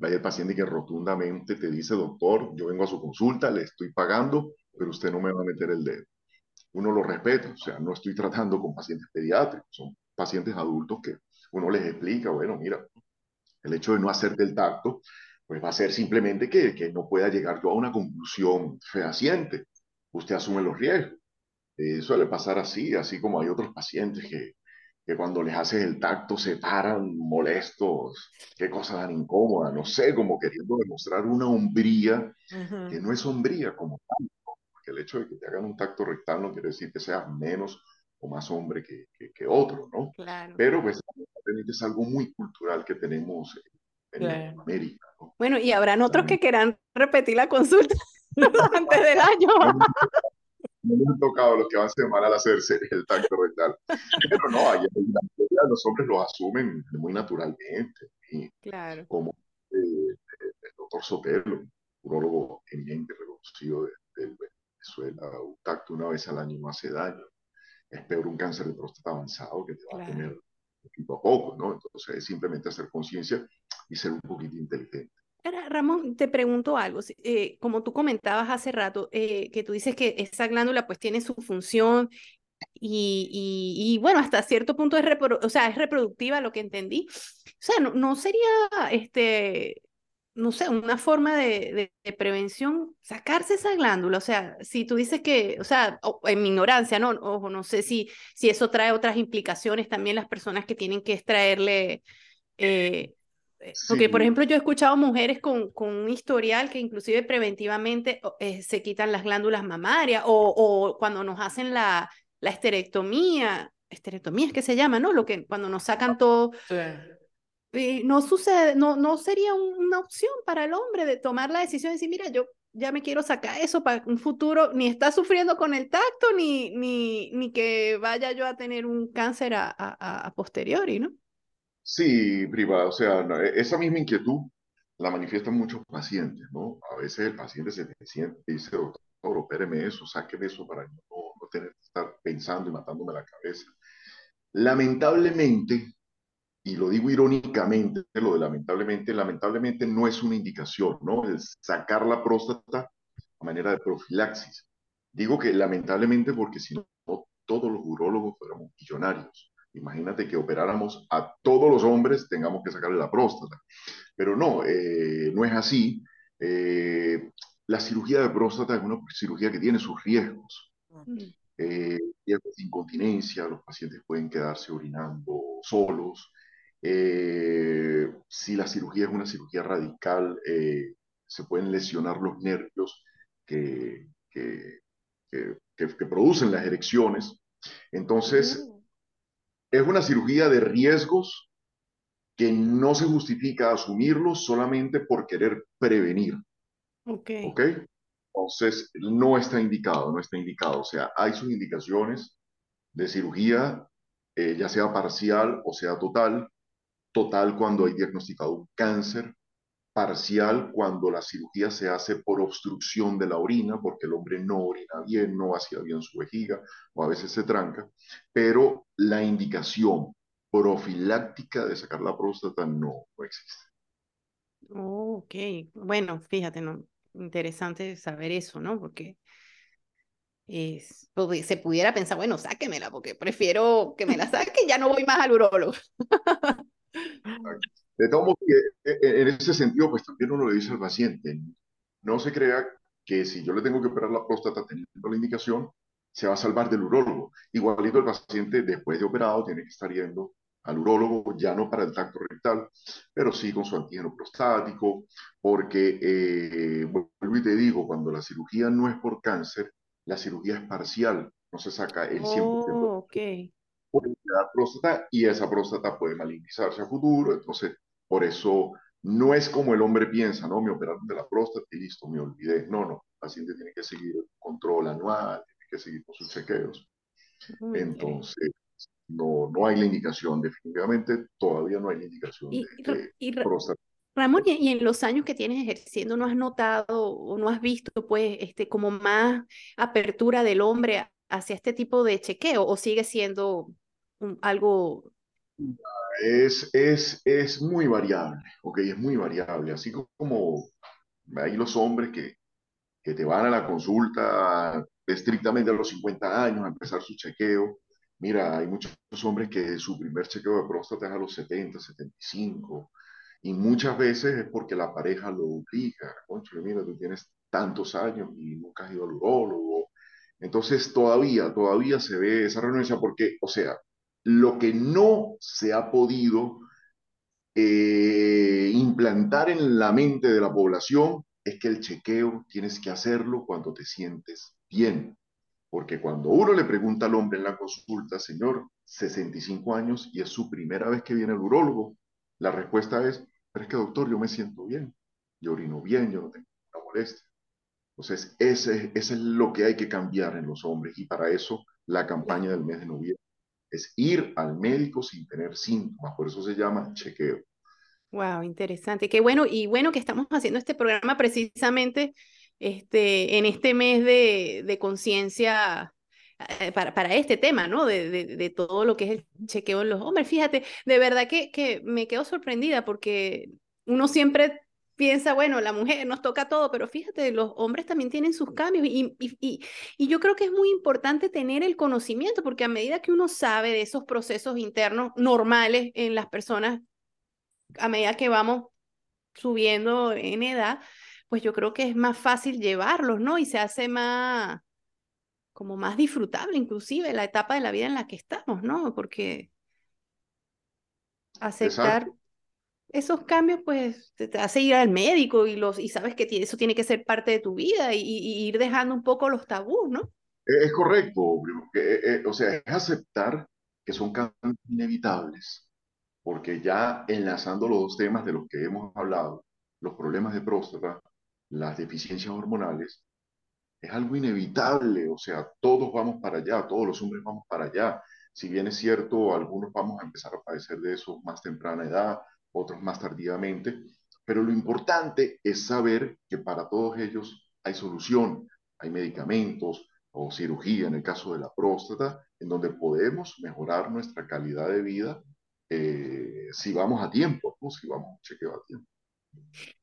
C: hay el paciente que rotundamente te dice, doctor, yo vengo a su consulta, le estoy pagando, pero usted no me va a meter el dedo uno lo respeta, o sea, no estoy tratando con pacientes pediátricos, son pacientes adultos que uno les explica, bueno, mira, el hecho de no hacerte el tacto, pues va a ser simplemente que, que no pueda llegar yo a una conclusión fehaciente. Usted asume los riesgos. Eh, suele pasar así, así como hay otros pacientes que, que cuando les haces el tacto se paran molestos, qué cosa tan incómoda, no sé, como queriendo demostrar una hombría uh -huh. que no es hombría como tal el hecho de que te hagan un tacto rectal no quiere decir que seas menos o más hombre que, que, que otro, ¿no?
A: Claro.
C: Pero pues es algo muy cultural que tenemos en claro. América. ¿no?
A: Bueno, y habrán otros que quieran repetir la consulta antes del año.
C: No me han tocado los que van semana al hacerse el tacto rectal. Pero no, hay, los hombres lo asumen muy naturalmente. Y
A: claro.
C: Como eh, el doctor Sotelo, urólogo eminente reconocido de, de, Venezuela, un tacto una vez al año no hace daño. Es peor un cáncer de próstata avanzado que te va claro. a tener poquito a poco, ¿no? Entonces es simplemente hacer conciencia y ser un poquito inteligente.
A: Ramón, te pregunto algo. Eh, como tú comentabas hace rato, eh, que tú dices que esa glándula pues tiene su función y, y, y bueno, hasta cierto punto es, o sea, es reproductiva, lo que entendí. O sea, no, no sería este, no sé, una forma de, de, de, prevención, sacarse esa glándula. O sea, si tú dices que, o sea, en mi ignorancia, ¿no? Ojo, no sé si, si eso trae otras implicaciones también las personas que tienen que extraerle. Eh, porque, sí. por ejemplo, yo he escuchado mujeres con, con un historial que inclusive preventivamente eh, se quitan las glándulas mamarias o, o cuando nos hacen la, la esterectomía, esterectomía es que se llama, ¿no? Lo que cuando nos sacan todo.
B: Sí
A: eh, no sucede, no, no sería una opción para el hombre de tomar la decisión de decir, mira, yo ya me quiero sacar eso para un futuro, ni está sufriendo con el tacto, ni, ni, ni que vaya yo a tener un cáncer a, a, a posteriori, ¿no?
C: Sí, privada, o sea, esa misma inquietud la manifiestan muchos pacientes, ¿no? A veces el paciente se siente y dice, doctor, opéreme eso, sáqueme eso para no, no tener que estar pensando y matándome la cabeza. Lamentablemente, y lo digo irónicamente, lo de lamentablemente, lamentablemente no es una indicación, ¿no? El sacar la próstata a manera de profilaxis. Digo que lamentablemente porque si no, todos los urólogos fuéramos millonarios. Imagínate que operáramos a todos los hombres, tengamos que sacarle la próstata. Pero no, eh, no es así. Eh, la cirugía de próstata es una cirugía que tiene sus riesgos. Eh, riesgos de incontinencia, los pacientes pueden quedarse orinando solos, eh, si la cirugía es una cirugía radical, eh, se pueden lesionar los nervios que, que, que, que producen las erecciones. Entonces. Es una cirugía de riesgos que no se justifica asumirlos solamente por querer prevenir.
A: Ok.
C: ¿Ok? Entonces, no está indicado, no está indicado. O sea, hay sus indicaciones de cirugía, eh, ya sea parcial o sea total, total cuando hay diagnosticado un cáncer, parcial cuando la cirugía se hace por obstrucción de la orina, porque el hombre no orina bien, no vacía bien su vejiga, o a veces se tranca, pero la indicación profiláctica de sacar la próstata no, no existe.
A: Oh, ok, bueno, fíjate, ¿no? interesante saber eso, ¿no? Porque es, se pudiera pensar, bueno, sáquemela, porque prefiero que me la saque y ya no voy más al urólogo.
C: De todos modos, en ese sentido, pues también uno le dice al paciente, no se crea que si yo le tengo que operar la próstata teniendo la indicación, se va a salvar del urólogo. Igualito el paciente después de operado tiene que estar yendo al urólogo, ya no para el tacto rectal, pero sí con su antígeno prostático, porque, eh, vuelvo y te digo, cuando la cirugía no es por cáncer, la cirugía es parcial, no se saca el 100%.
A: Oh, ok.
C: Puede quedar próstata y esa próstata puede malignizarse a futuro, entonces por eso no es como el hombre piensa, ¿no? Me operaron de la próstata y listo, me olvidé. No, no, el paciente tiene que seguir el control anual, tiene que seguir con sus chequeos. Entonces, no, no hay la indicación, definitivamente todavía no hay la indicación
A: Y,
C: de,
A: y
C: próstata.
A: Ramón, y en los años que tienes ejerciendo, ¿no has notado o no has visto, pues, este, como más apertura del hombre hacia este tipo de chequeo o sigue siendo un- algo,
C: Es, es, es muy variable, ¿ok? Es muy variable, así como hay los hombres que, que te van a la consulta estrictamente a los 50 años a empezar su chequeo. Mira, hay muchos hombres que su primer chequeo de próstata es a los 70, 75, y muchas veces es porque la pareja lo obliga. Concho, mira, tú tienes tantos años y nunca has ido al urólogo. Entonces, todavía, todavía se ve esa renuncia porque, o sea, lo que no se ha podido eh, implantar en la mente de la población es que el chequeo tienes que hacerlo cuando te sientes bien. Porque cuando uno le pregunta al hombre en la consulta, señor, 65 años y es su primera vez que viene al urólogo, la respuesta es, pero es que doctor, yo me siento bien, yo orino bien, yo no tengo ninguna molestia. Entonces, ese, ese es lo que hay que cambiar en los hombres y para eso la campaña del mes de noviembre es ir al médico sin tener síntomas, por eso se llama chequeo.
A: wow, interesante. Qué bueno, y bueno que estamos haciendo este programa precisamente este, en este mes de, de conciencia eh, para, para este tema, ¿no? De, de, todo lo que es el chequeo en los hombres. Fíjate, de verdad que, que me quedo sorprendida porque uno siempre piensa, bueno, la mujer nos toca todo, pero fíjate, los hombres también tienen sus cambios y, y, y, yo creo que es muy importante tener el conocimiento porque a medida que uno sabe de esos procesos internos normales en las personas, a medida que vamos subiendo en edad, pues yo creo que es más fácil llevarlos, ¿no? Y se hace más, como más disfrutable inclusive la etapa de la vida en la que estamos, ¿no? Porque aceptar. Esos cambios, pues te, hace ir al médico y, los, y sabes que eso tiene que ser parte de tu vida y, ir dejando un poco los tabús, ¿no?
C: Es es correcto, eh, eh, o sea, es aceptar que son cambios inevitables, porque ya enlazando los dos temas de los que hemos hablado, los problemas de próstata, las deficiencias hormonales, es algo inevitable, o sea, todos vamos para allá, todos los hombres vamos para allá. Si bien es cierto, algunos vamos a empezar a padecer de eso más temprana edad, otros más tardíamente, pero lo importante es saber que para todos ellos hay solución, hay medicamentos o cirugía en el caso de la próstata, en donde podemos mejorar nuestra calidad de vida eh, si vamos a tiempo, ¿no? si vamos a un chequeo a tiempo.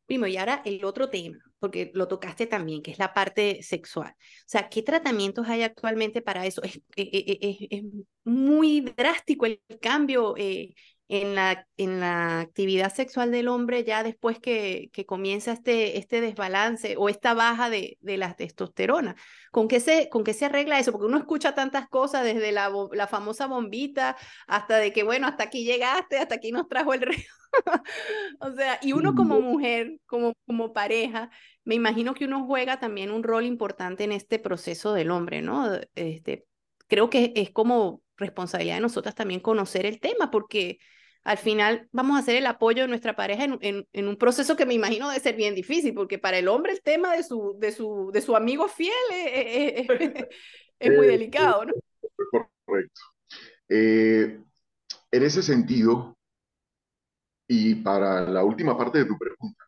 A: Primo, y ahora el otro tema, porque lo tocaste también, que es la parte sexual. O sea, ¿qué tratamientos hay actualmente para eso? Es, eh, eh, eh, es muy drástico el cambio eh, en la, en la actividad sexual del hombre ya después que, que comienza este, este desbalance o esta baja de, de la testosterona. ¿Con qué, se, ¿Con qué se arregla eso? Porque uno escucha tantas cosas desde la, la famosa bombita hasta de que, bueno, hasta aquí llegaste, hasta aquí nos trajo el rey. O sea, y uno como mujer, como, como pareja, me imagino que uno juega también un rol importante en este proceso del hombre, ¿no? Este, creo que es como responsabilidad de nosotras también conocer el tema, porque al final vamos a hacer el apoyo de nuestra pareja en, en, en un proceso que me imagino debe ser bien difícil, porque para el hombre el tema de su, de su, de su amigo fiel es, es- es- es muy
C: Eh,
A: delicado, ¿no?
C: Correcto. Eh, en ese sentido, y para la última parte de tu pregunta,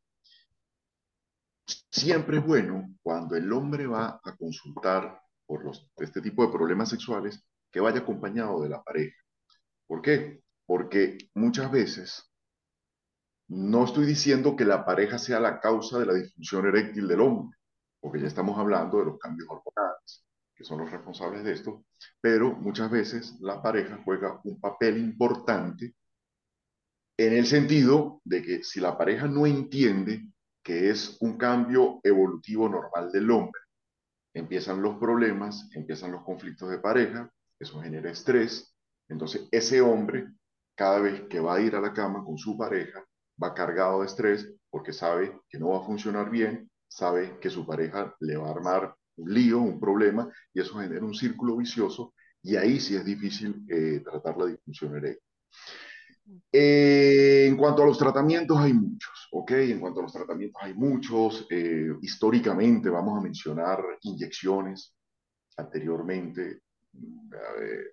C: siempre es bueno cuando el hombre va a consultar por los, este tipo de problemas sexuales que vaya acompañado de la pareja. ¿Por qué? Porque muchas veces no estoy diciendo que la pareja sea la causa de la disfunción eréctil del hombre, porque ya estamos hablando de los cambios hormonales, que son los responsables de esto, pero muchas veces la pareja juega un papel importante en el sentido de que si la pareja no entiende que es un cambio evolutivo normal del hombre, empiezan los problemas, empiezan los conflictos de pareja, eso genera estrés. Entonces, ese hombre, cada vez que va a ir a la cama con su pareja, va cargado de estrés porque sabe que no va a funcionar bien, sabe que su pareja le va a armar un lío, un problema, y eso genera un círculo vicioso, y ahí sí es difícil eh, tratar la disfunción eréctil. Eh, en cuanto a los tratamientos hay muchos, ¿ok? En cuanto a los tratamientos hay muchos. Eh, históricamente vamos a mencionar inyecciones. Anteriormente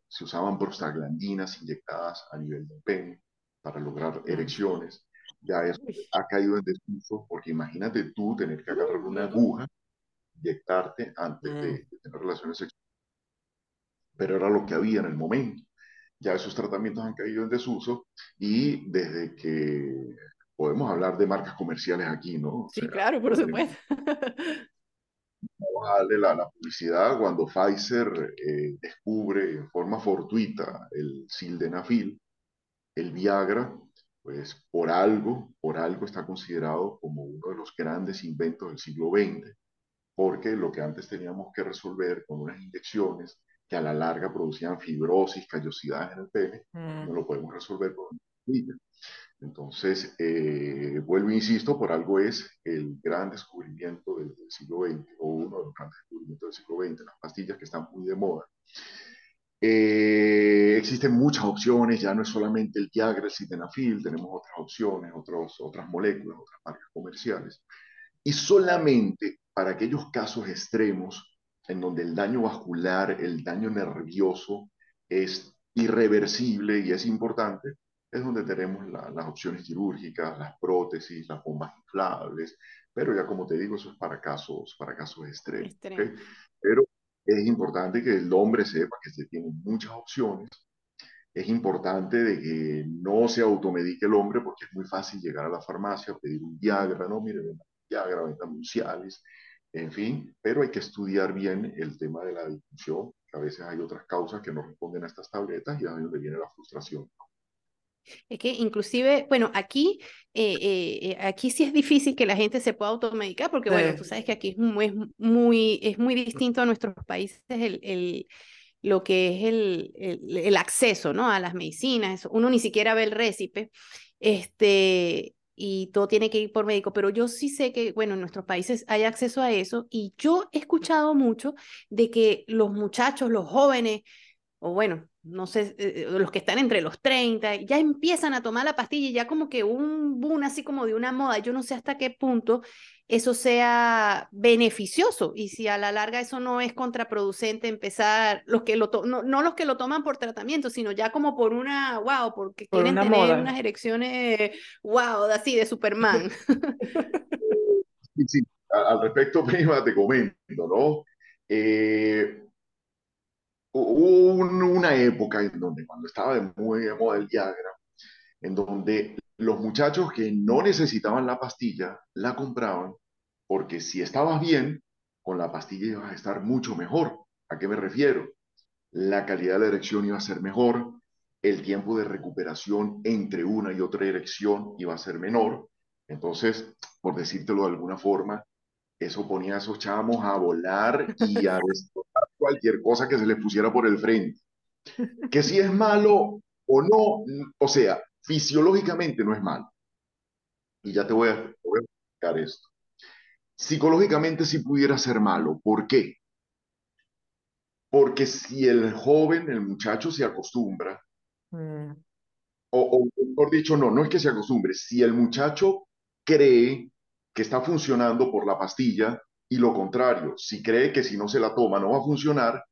C: se usaban prostaglandinas inyectadas a nivel del pene para lograr erecciones. Ya eso ha caído en desuso porque imagínate tú tener que agarrar una aguja, inyectarte antes de, de tener relaciones sexuales. Pero era lo que había en el momento ya esos tratamientos han caído en desuso y desde que podemos hablar de marcas comerciales aquí, ¿no?
A: sí, claro, por supuesto.
C: Darle la, la publicidad cuando Pfizer eh, descubre en forma fortuita el sildenafil, el Viagra, pues por algo, por algo está considerado como uno de los grandes inventos del siglo XX, porque lo que antes teníamos que resolver con unas inyecciones que a la larga producían fibrosis, callosidades en el pene, no mm. lo podemos resolver con una Entonces, eh, vuelvo e insisto, por algo es el gran descubrimiento del, siglo XX, o uno de los grandes descubrimientos del siglo XX, las pastillas que están muy de moda. Eh, existen muchas opciones, ya no es solamente el Viagra, el Sildenafil, tenemos otras opciones, otros, otras moléculas, otras marcas comerciales. Y solamente para aquellos casos extremos en donde el daño vascular, el daño nervioso es irreversible y es importante, es donde tenemos las opciones quirúrgicas, las prótesis, las bombas inflables, pero ya como te digo, eso es para casos, para casos extremos. Pero es importante que el hombre sepa que se tienen muchas opciones. Es importante de que no se automedique el hombre porque es muy fácil llegar a la farmacia, pedir un Viagra, no, mire, un Viagra, un en fin, pero hay que estudiar bien el tema de la disfunción, que a veces hay otras causas que no responden a estas tabletas y ahí es donde viene la frustración.
A: Es que inclusive, bueno, aquí, eh, eh, aquí sí es difícil que la gente se pueda automedicar, porque bueno, tú sabes que aquí es muy, es muy, es muy distinto a nuestros países el, el lo que es el, el, el, acceso ¿no? a las medicinas, uno ni siquiera ve el récipe. Este, y todo tiene que ir por médico, pero yo sí sé que, bueno, en nuestros países hay acceso a eso y yo he escuchado mucho de que los muchachos, los jóvenes, o bueno, no sé, eh, los que están entre los 30, ya empiezan a tomar la pastilla y ya como que un boom así como de una moda, yo no sé hasta qué punto eso sea beneficioso y si a la larga eso no es contraproducente empezar, los que lo no, no, los que lo toman por tratamiento, sino ya como por una, wow, porque quieren tener unas erecciones, wow, así de Superman.
C: Sí, sí. Al respecto, prima, te comento, ¿no? Eh, hubo una época en donde, cuando estaba de muy de moda el Viagra, en donde los muchachos que no necesitaban la pastilla la compraban porque si estabas bien, con la pastilla ibas a estar mucho mejor. ¿A qué me refiero? La calidad de la erección iba a ser mejor, el tiempo de recuperación entre una y otra erección iba a ser menor. Entonces, por decírtelo de alguna forma, eso ponía a esos chamos a volar y a cualquier cosa que se les pusiera por el frente. Que si es malo o no, o sea, Fisiológicamente no es malo. Y ya te voy a, explicar esto. Psicológicamente sí pudiera ser malo. ¿Por qué? Porque si el joven, el muchacho se acostumbra, mm. o, o mejor dicho, no, no es que se acostumbre, si el muchacho cree que está funcionando por la pastilla y lo contrario, si cree que si no se la toma no va a funcionar,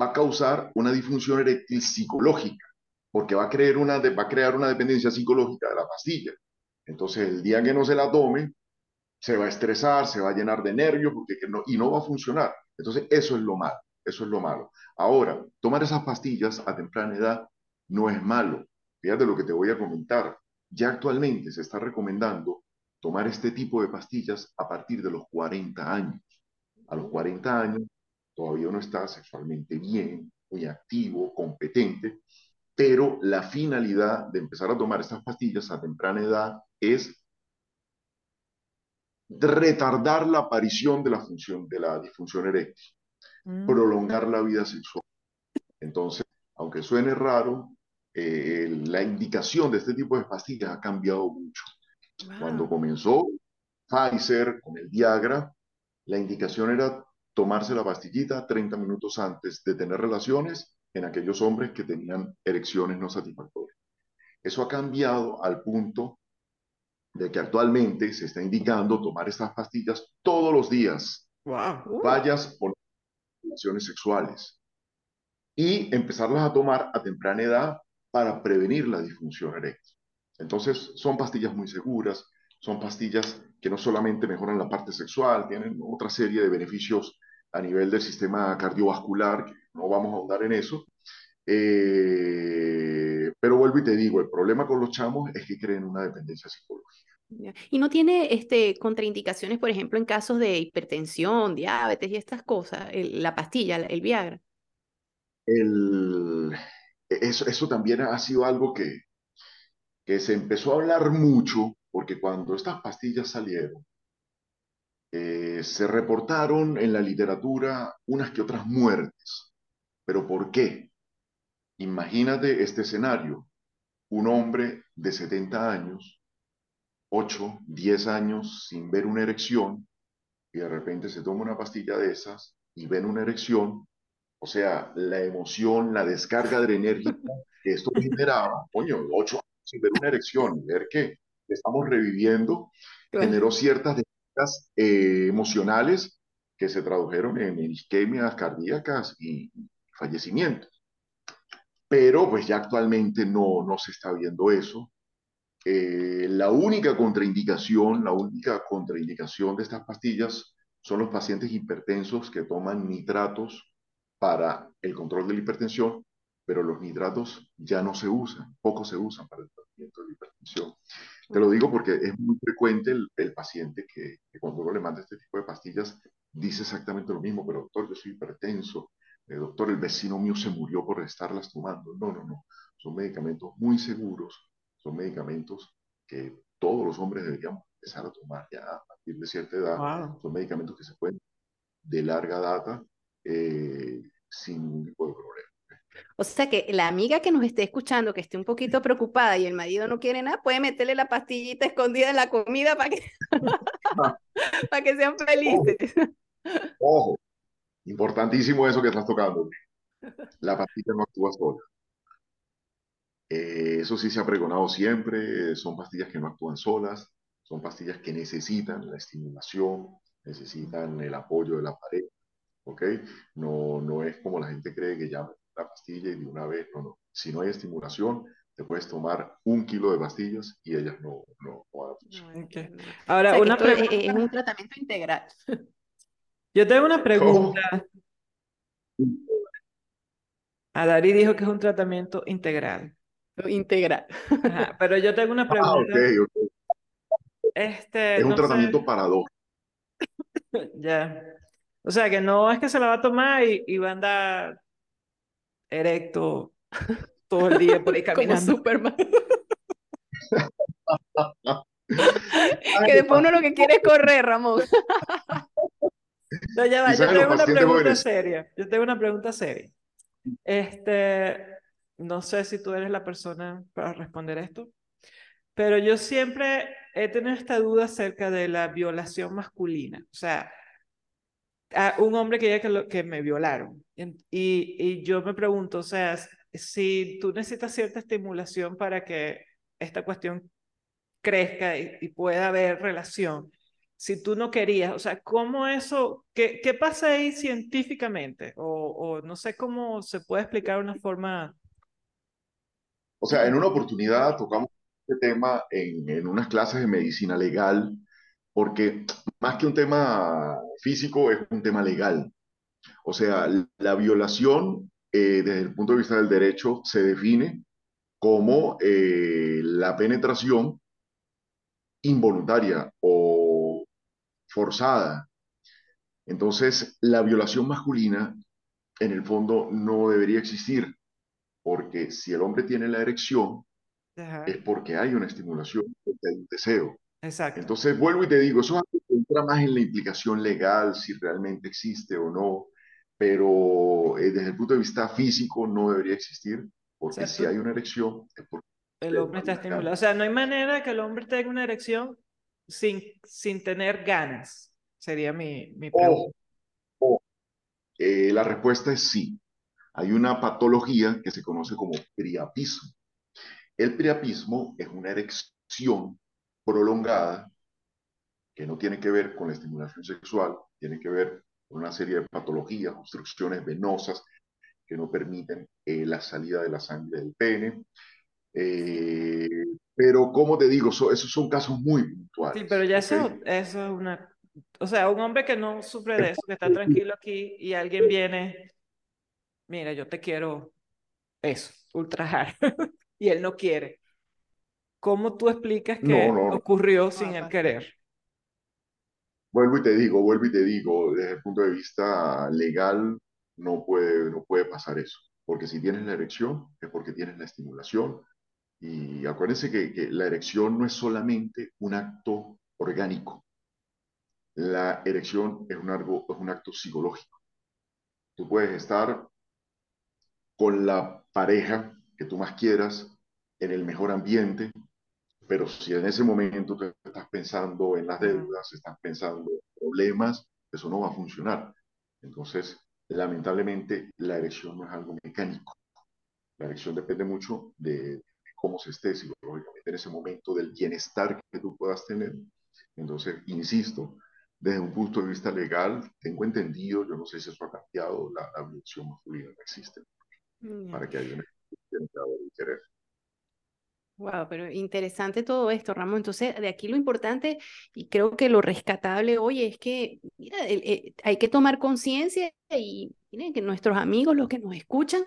C: va a causar una disfunción eréctil psicológica porque va a, crear una, va a crear una dependencia psicológica de la pastilla. Entonces, el día que no se la tome, se va a estresar, se va a llenar de nervios porque y no va a funcionar. Entonces, eso es lo malo, eso es lo malo. Ahora, tomar esas pastillas a temprana edad no es malo. Fíjate lo que te voy a comentar. Ya actualmente se está recomendando tomar este tipo de pastillas a partir de los 40 años. A los 40 años todavía uno está sexualmente bien, muy activo, competente, pero la finalidad de empezar a tomar estas pastillas a temprana edad es retardar la aparición de la función de la disfunción eréctil.
B: Mm.
C: prolongar la vida sexual. Entonces, aunque suene raro, eh, la indicación de este tipo de pastillas ha cambiado mucho. Cuando comenzó Pfizer con el Viagra, la indicación era tomarse la pastillita 30 minutos antes de tener relaciones en aquellos hombres que tenían erecciones no satisfactorias. Eso ha cambiado al punto de que actualmente se está indicando tomar estas pastillas todos los días,
B: Wow.
A: Uh,
C: vayas por relaciones sexuales, y empezarlas a tomar a temprana edad para prevenir la disfunción eréctil. Entonces, son pastillas muy seguras, son pastillas que no solamente mejoran la parte sexual, tienen otra serie de beneficios a nivel del sistema cardiovascular, que no vamos a ahondar en eso. Eh, pero vuelvo y te digo, el problema con los chamos es que creen una dependencia psicológica.
A: Y no tiene este, contraindicaciones, por ejemplo, en casos de hipertensión, diabetes y estas cosas, el- la pastilla, el Viagra.
C: El, eso, eso también ha sido algo que, que se empezó a hablar mucho, porque cuando estas pastillas salieron, eh, se reportaron en la literatura unas que otras muertes. ¿Pero por qué? Imagínate este escenario. Un hombre de 70 años, 8, 10 años sin ver una erección, y de repente se toma una pastilla de esas y ven una erección. O sea, la emoción, la descarga adrenérgica que esto generaba, coño, 8 años sin ver una erección ver que estamos reviviendo,
A: Claro.
C: generó ciertas descargas eh, emocionales que se tradujeron en, en isquemias cardíacas y fallecimientos. Pero pues ya actualmente no, no se está viendo eso. Eh, la única contraindicación, la única contraindicación de estas pastillas son los pacientes hipertensos que toman nitratos para el control de la hipertensión, pero los nitratos ya no se usan, poco se usan para el tratamiento de la hipertensión. Te lo digo porque es muy frecuente el, el paciente que, que cuando uno le manda este tipo de pastillas dice exactamente lo mismo, pero doctor, yo soy hipertenso, eh, doctor, el vecino mío se murió por estarlas tomando. No, no, no, son medicamentos muy seguros, son medicamentos que todos los hombres deberíamos empezar a tomar ya a partir de cierta edad.
B: Wow.
C: Son medicamentos que se pueden de larga data eh, sin ningún tipo de problema.
A: O sea que la amiga que nos esté escuchando, que esté un poquito preocupada y el marido no quiere nada, puede meterle la pastillita escondida en la comida para que, para que sean felices.
C: Ojo, importantísimo eso que estás tocando. La pastilla no actúa sola. Eh, eso sí se ha pregonado siempre, son pastillas que no actúan solas, son pastillas que necesitan la estimulación, necesitan el apoyo de la pareja, ¿ok? No, no es como la gente cree que llama la pastilla y de una vez, no, no. Si no hay estimulación, te puedes tomar un kilo de pastillas y ellas no, no, no van a funcionar.
A: O
B: Ahora,
A: sea
B: una pregunta.
A: es un tratamiento integral.
B: Yo tengo una
C: ¿Cómo?
B: pregunta. A Dari dijo que es un tratamiento integral.
A: Integral.
B: Ajá, pero yo tengo una
C: Ah, ok,
B: pregunta.
C: ok.
B: Este,
C: Es un
B: no sé,
C: tratamiento paradójico.
B: ya. O sea, que no es que se la va a tomar y, y va a andar erecto todo el día por ahí
A: Como
B: caminando.
A: Superman. Que después uno lo que quiere es correr, Ramón.
B: No, ya va, yo tengo una pregunta seria. Yo tengo una pregunta seria. Este, no sé si tú eres la persona para responder esto, pero yo siempre he tenido esta duda acerca de la violación masculina. O sea, un hombre que que, me violaron. Y, yo me pregunto, o sea, si tú necesitas cierta estimulación para que esta cuestión crezca y, pueda haber relación, si tú no querías, o sea, ¿cómo eso, qué, qué pasa ahí científicamente? O, no sé cómo se puede explicar de una forma...
C: O sea, en una oportunidad tocamos este tema en unas clases de medicina legal, porque más que un tema físico, es un tema legal. O sea, la violación, eh, desde el punto de vista del derecho, se define como eh, la penetración involuntaria o forzada. Entonces, la violación masculina, en el fondo, no debería existir, porque si el hombre tiene la erección,
B: Ajá,
C: es porque hay una estimulación, porque hay un deseo.
B: Exacto.
C: Entonces, vuelvo y te digo, eso entra más en la implicación legal, si realmente existe o no. pero eh, desde el punto de vista físico no debería existir, porque si hay una erección es porque
B: el hombre está estimulado. O sea, no hay manera que el hombre tenga una erección sin, sin tener ganas, sería mi, mi pregunta.
C: Eh, la respuesta es sí. Hay una patología que se conoce como priapismo. El priapismo es una erección prolongada que no tiene que ver con la estimulación sexual, tiene que ver con una serie de patologías, obstrucciones venosas que no permiten eh, la salida de la sangre del pene. Eh, pero, como te digo, esos son casos muy puntuales.
B: Sí, pero ya eso, eso es una o sea, un hombre que no sufre de eso, que está tranquilo aquí y alguien viene, mira, yo te quiero eso, ultrajar, y él no quiere. ¿Cómo tú explicas que ocurrió sin él querer?
C: Vuelvo y te digo, vuelvo y te digo, desde el punto de vista legal no puede, no puede pasar eso, porque si tienes la erección es porque tienes la estimulación y acuérdense que, que la erección no es solamente un acto orgánico, la erección es un, algo, es un acto psicológico. Tú puedes estar con la pareja que tú más quieras, en el mejor ambiente, pero si en ese momento te estás pensando en las deudas, estás pensando en problemas, eso no va a funcionar. Entonces, lamentablemente, la erección no es algo mecánico. La erección depende mucho de cómo se esté psicológicamente en ese momento, del bienestar que tú puedas tener. Entonces, insisto, desde un punto de vista legal, tengo entendido, yo no sé si eso ha cambiado, la, la masculina no existe para que haya un interés.
A: Wow, pero interesante todo esto, Ramón. Entonces, de aquí lo importante y creo que lo rescatable hoy es que, mira, hay que tomar conciencia y miren que nuestros amigos, los que nos escuchan,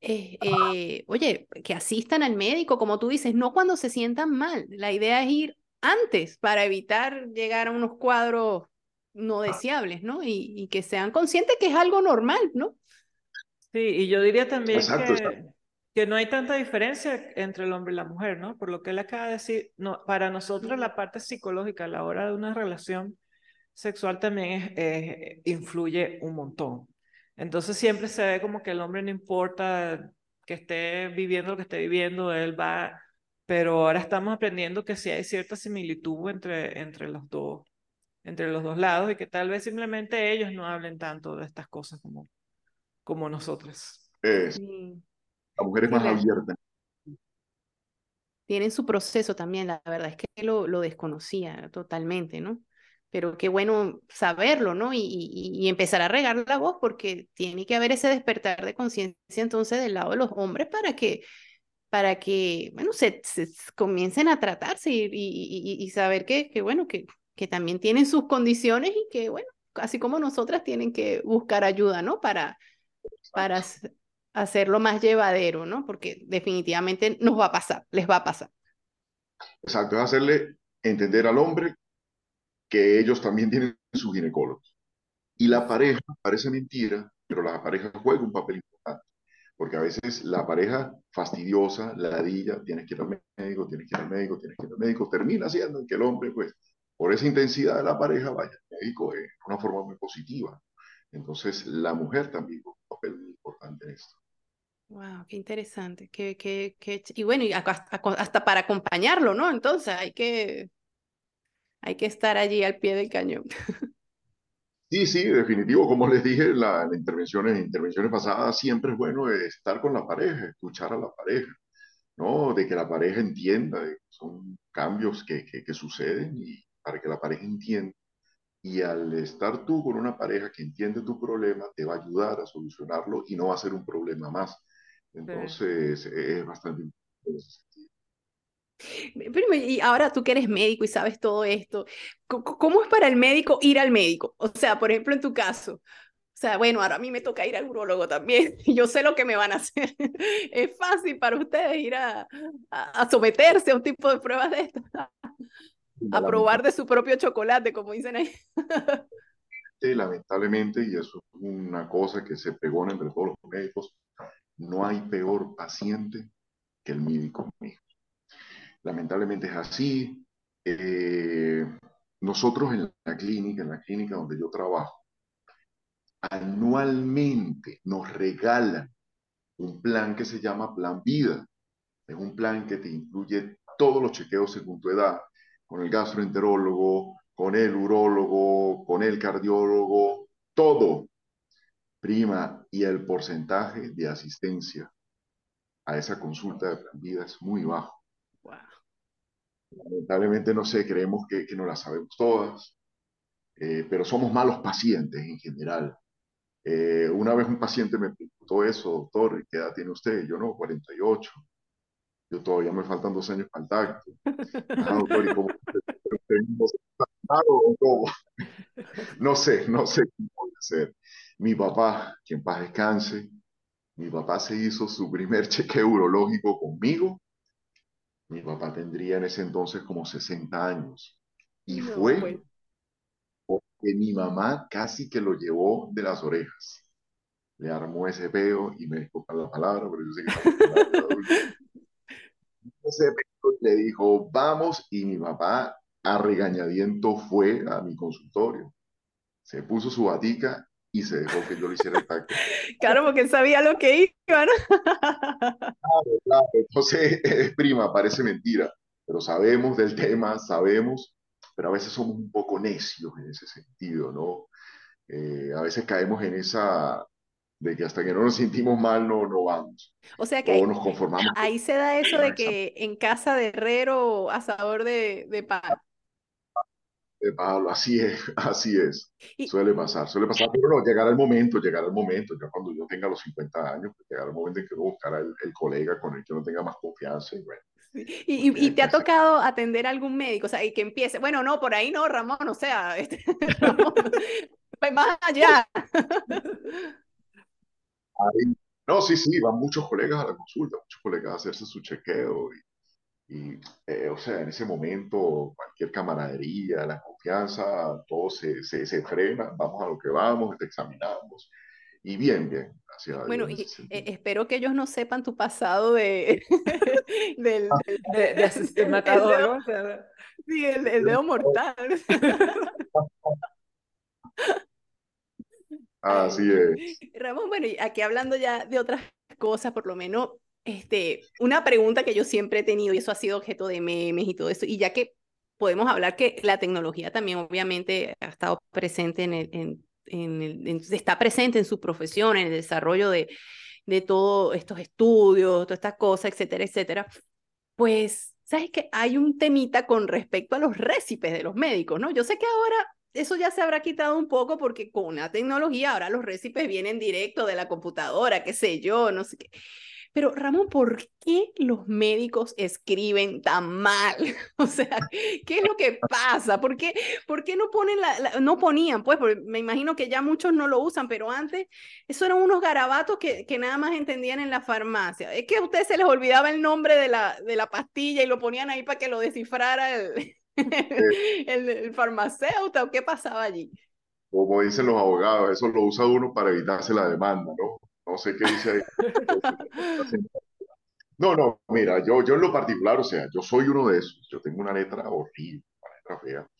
A: eh, eh, oye, que asistan al médico, como tú dices, no cuando se sientan mal. La idea es ir antes para evitar llegar a unos cuadros no deseables, ¿no? Y, que sean conscientes que es algo normal, ¿no?
B: Sí, y yo diría también que, que, no hay tanta diferencia entre el hombre y la mujer, ¿no? Por lo que él acaba de decir, no, para nosotros la parte psicológica a la hora de una relación sexual también es, influye un montón. Entonces siempre se ve como que el hombre no importa que esté viviendo lo que esté viviendo, él va, pero ahora estamos aprendiendo que sí hay cierta similitud entre, entre los dos entre los dos lados y que tal vez simplemente ellos no hablen tanto de estas cosas como, como nosotras.
C: Es, La mujer es más abierta.
A: Tienen su proceso también, la verdad es que lo, lo desconocía totalmente, ¿no? Pero qué bueno saberlo, ¿no? Y, y, empezar a regar la voz porque tiene que haber ese despertar de conciencia entonces del lado de los hombres para que para que, bueno, se, se comiencen a tratarse y, y, y saber que, que, bueno, que que también tienen sus condiciones y que, bueno, así como nosotras tienen que buscar ayuda, ¿no? Para, para hacerlo más llevadero, ¿no? Porque definitivamente nos va a pasar, les va a pasar.
C: Exacto, es hacerle entender al hombre que ellos también tienen su ginecólogo. Y la pareja, parece mentira, pero la pareja juega un papel importante. Porque a veces la pareja fastidiosa, ladilla, tienes que ir al médico, tienes que ir al médico, tienes que ir al médico, termina siendo que el hombre, pues, por esa intensidad de la pareja, vaya al médico de una forma muy positiva. Entonces, la mujer también juega un papel muy importante en esto.
A: Wow, qué interesante. Qué, qué, qué... Y bueno, y hasta, para acompañarlo, ¿no? Entonces hay que, hay que estar allí al pie del cañón.
C: Sí, sí, definitivo. Como les dije la, en intervenciones, intervenciones pasadas, siempre es bueno estar con la pareja, escuchar a la pareja, ¿no? De que la pareja entienda, de que son cambios que, que, que suceden y, para que la pareja entienda. Y al estar tú con una pareja que entiende tu problema, te va a ayudar a solucionarlo y no va a ser un problema más. Entonces, es bastante importante
A: y ahora tú que eres médico y sabes todo esto, ¿cómo es para el médico ir al médico? O sea, por ejemplo, en tu caso, o sea, bueno, ahora a mí me toca ir al urologo también y yo sé lo que me van a hacer. ¿Es fácil para ustedes ir a, a, someterse a un tipo de pruebas de estas? a probar de su propio chocolate, como dicen ahí.
C: lamentablemente, y eso es una cosa que se pegó entre todos los médicos, no hay peor paciente que el médico mismo. Lamentablemente es así. Eh, nosotros en la clínica, en la clínica donde yo trabajo, anualmente nos regalan un plan que se llama Plan Vida. Es un plan que te incluye todos los chequeos según tu edad, con el gastroenterólogo, con el urólogo, con el cardiólogo, todo. Prima, y el porcentaje de asistencia a esa consulta de plan vida es muy bajo. Lamentablemente, no sé, creemos que, que no la sabemos todas, eh, pero somos malos pacientes en general. Eh, una vez un paciente me preguntó eso, doctor, ¿qué edad tiene usted? Yo no, 48. Yo todavía me faltan dos años para el tacto. Ah, doctor, ¿y cómo? No sé, no sé qué puede ser. Mi papá, que en paz descanse, mi papá se hizo su primer chequeo urológico conmigo. Mi papá tendría en ese entonces como 60 años. Y fue pues que mi mamá casi que lo llevó de las orejas. Le armó ese peo y me disculpa la palabra, pero yo sé que ese peo le dijo, vamos, y mi papá a regañadiento fue a mi consultorio. Se puso su batica y se dejó que yo le hiciera el tacto.
A: Claro, porque sabía lo que iba, ¿no?
C: Claro, claro. Entonces, es prima, parece mentira, pero sabemos del tema, sabemos pero a veces somos un poco necios en ese sentido, ¿no? Eh, a veces caemos en esa de que hasta que no nos sentimos mal no, no vamos.
A: O sea que ahí, nos conformamos. ahí se da eso de que en casa de herrero, asador de, de pan.
C: De palo, así es, así es. Suele pasar, suele pasar, pero no, llegará el momento, llegará el momento, ya cuando yo tenga los 50 años, pues llegará el momento en que buscará el, el colega con el que uno tenga más confianza y bueno,
A: y, y, te ha tocado atender a algún médico, o sea, y que empiece, bueno, no, por ahí no, Ramón, o sea, este, Ramón, pues más allá.
C: no, sí, sí, van muchos colegas a la consulta, muchos colegas a hacerse su chequeo y, y eh, o sea, en ese momento cualquier camaradería, la confianza, todo se, se, se frena, vamos a lo que vamos, te examinamos y bien, bien, gracias
A: Bueno, y, eh, espero que ellos no sepan tu pasado de, del,
B: de, de, matador,
A: sí, el, el, dedo mortal.
C: Así es.
A: Ramón, bueno, y aquí hablando ya de otras cosas, por lo menos, este, una pregunta que yo siempre he tenido, y eso ha sido objeto de memes y todo eso, y ya que podemos hablar que la tecnología también obviamente ha estado presente en, el, en está presente en su profesión, en el desarrollo de, de todos estos estudios, todas estas cosas, etcétera, etcétera, pues, ¿sabes que Hay un temita con respecto a los récipes de los médicos, ¿no? Yo sé que ahora eso ya se habrá quitado un poco porque con la tecnología ahora los récipes vienen directo de la computadora, qué sé yo, no sé qué. Pero Ramón, ¿por qué los médicos escriben tan mal? O sea, ¿qué es lo que pasa? ¿Por qué, por qué no ponen la, no ponían? Pues me imagino que ya muchos no lo usan, pero antes eso eran unos garabatos que, que nada más entendían en la farmacia. Es que a ustedes se les olvidaba el nombre de la, de la pastilla y lo ponían ahí para que lo descifrara el, el, el farmacéutico. ¿O qué pasaba allí?
C: Como dicen los abogados, eso lo usa uno para evitarse la demanda, ¿no? No sé qué dice ahí. No, no, mira, yo, yo en lo particular, o sea, yo soy uno de esos. Yo tengo una letra horrible, una letra fea,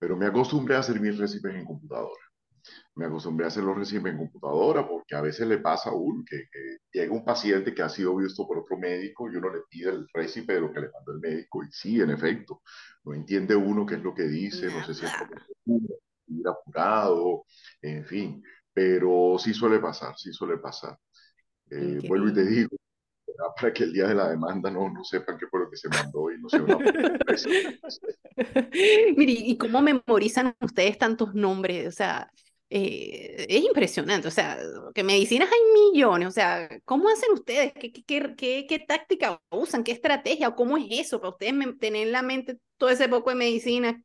C: pero me acostumbré a hacer mis recibes en computadora. Me acostumbré a hacer los recibes en computadora porque a veces le pasa a uno que, llega un paciente que ha sido visto por otro médico y uno le pide el recipe de lo que le mandó el médico y sí, en efecto, no entiende uno qué es lo que dice, no sé si es ir apurado, en fin, pero sí suele pasar, sí suele pasar. Eh, vuelvo y te digo, para que el día de la demanda no, no sepan qué fue lo que se mandó y no sea una
A: Mire, ¿y cómo memorizan ustedes tantos nombres? O sea, eh, es impresionante, o sea, que medicinas hay millones, o sea, ¿cómo hacen ustedes? ¿Qué, qué, qué, qué táctica usan? ¿Qué estrategia? ¿O cómo es eso para ustedes tener en la mente todo ese poco de medicina?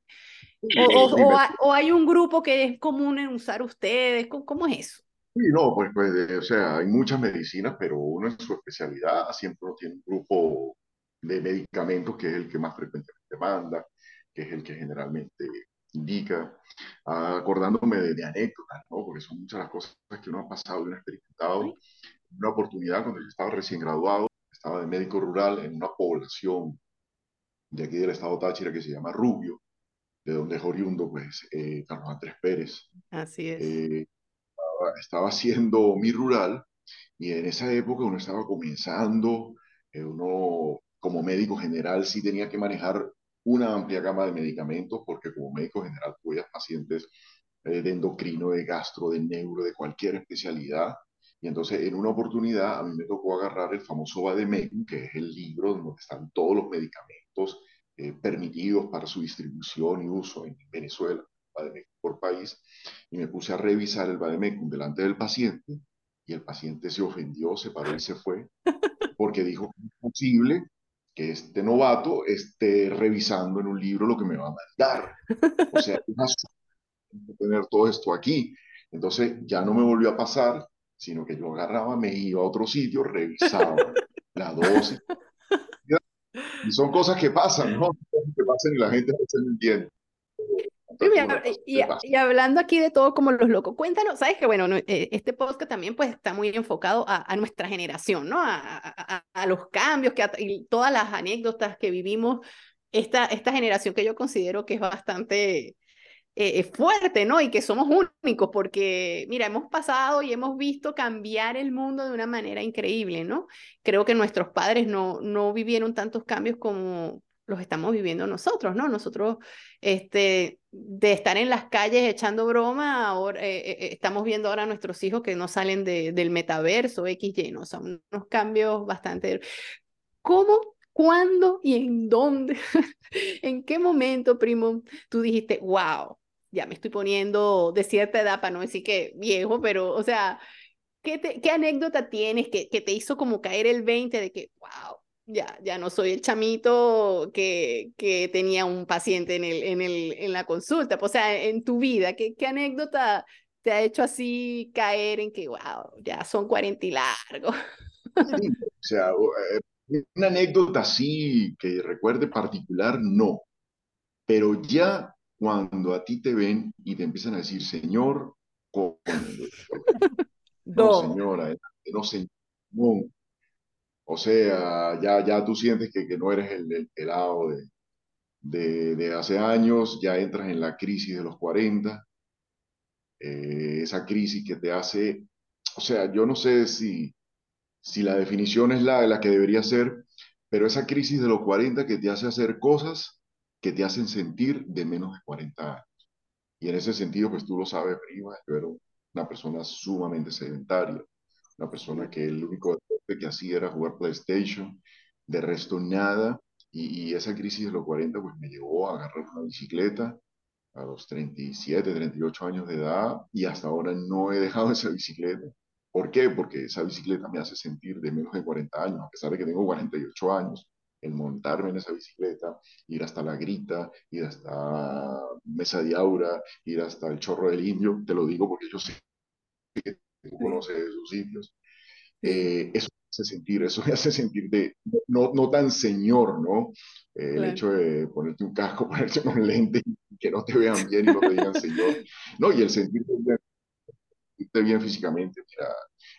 A: O, o, hay un grupo que es común en usar ustedes, ¿cómo, es eso?
C: Sí, no, pues, pues o sea, hay muchas medicinas, pero uno en su especialidad siempre uno tiene un grupo de medicamentos que es el que más frecuentemente manda, que es el que generalmente indica, acordándome de, anécdotas, ¿no? Porque son muchas las cosas que uno ha pasado y uno ha experimentado. Una oportunidad cuando yo estaba recién graduado, estaba de médico rural en una población de aquí del estado Táchira que se llama Rubio, de donde es oriundo, pues, eh, Carlos Andrés Pérez.
A: Así es.
C: Eh, estaba haciendo mi rural y en esa época uno estaba comenzando, eh, uno como médico general sí tenía que manejar una amplia gama de medicamentos porque como médico general cuidas pacientes de endocrino, de gastro, de neuro, de cualquier especialidad. Y entonces en una oportunidad a mí me tocó agarrar el famoso Vademecum, que es el libro donde están todos los medicamentos eh, permitidos para su distribución y uso en Venezuela, por país, y me puse a revisar el Vademecum delante del paciente y el paciente se ofendió, se paró y se fue, porque dijo que es posible que este novato esté revisando en un libro lo que me va a mandar. O sea, tener todo esto aquí. Entonces ya no me volvió a pasar, sino que yo agarraba, me iba a otro sitio, revisaba la dosis. Y son cosas que pasan, ¿no? Que pasan y la gente no se entiende.
A: Y, hablando aquí de todo como los locos, cuéntanos, sabes que bueno, eh, este podcast también pues está muy enfocado a, nuestra generación, ¿no? A, a, los cambios que, y todas las anécdotas que vivimos, esta, esta generación que yo considero que es bastante eh, fuerte, ¿no? Y que somos únicos, porque, mira, hemos pasado y hemos visto cambiar el mundo de una manera increíble, ¿no? Creo que nuestros padres no, no vivieron tantos cambios como los estamos viviendo nosotros, ¿no? Nosotros, este, de estar en las calles echando broma, ahora eh, eh, eh, estamos viendo ahora a nuestros hijos que no salen de, del metaverso XY, ¿no? Son unos cambios bastante... ¿Cómo, cuándo y en dónde, en qué momento, primo, tú dijiste, wow, ya me estoy poniendo de cierta edad para no decir que viejo, pero, o sea, ¿qué, qué anécdota tienes que, que te hizo como caer el 20 de que, wow, ya, ya no soy el chamito que, que tenía un paciente en, el, en, el, en la consulta. O sea, en tu vida, ¿qué, qué anécdota te ha hecho así caer en que, wow, ya son 40 y largo?
C: O sea, eh, una anécdota así que recuerde particular, no. Pero ya cuando a ti te ven y te empiezan a decir, señor, no, señora, no, señor, no, o sea, ya, ya tú sientes que, que no eres el, el pelado de, de, de, hace años, ya entras en la crisis de los 40, eh, esa crisis que te hace, o sea, yo no sé si, si la definición es la, la que debería ser, pero esa crisis de los 40 que te hace hacer cosas que te hacen sentir de menos de 40 años. Y en ese sentido, pues tú lo sabes, prima, yo era una persona sumamente sedentaria, una persona que el único deporte que hacía era jugar PlayStation, de resto nada, y, esa crisis de los 40 pues me llevó a agarrar una bicicleta a los 37, 38 años de edad y hasta ahora no he dejado esa bicicleta. ¿Por qué? Porque esa bicicleta me hace sentir de menos de 40 años, a pesar de que tengo 48 años, el montarme en esa bicicleta, ir hasta la grita, ir hasta Mesa de Aura, ir hasta el Chorro del Indio, te lo digo porque yo sé que tú conoces esos sitios. Eh, eso me hace sentir, eso me hace sentir de, no, no tan señor, ¿no? Eh, el hecho de ponerte un casco, ponerte un lente y que no te vean bien y no te digan señor. No, y el sentirte bien, bien físicamente, mira.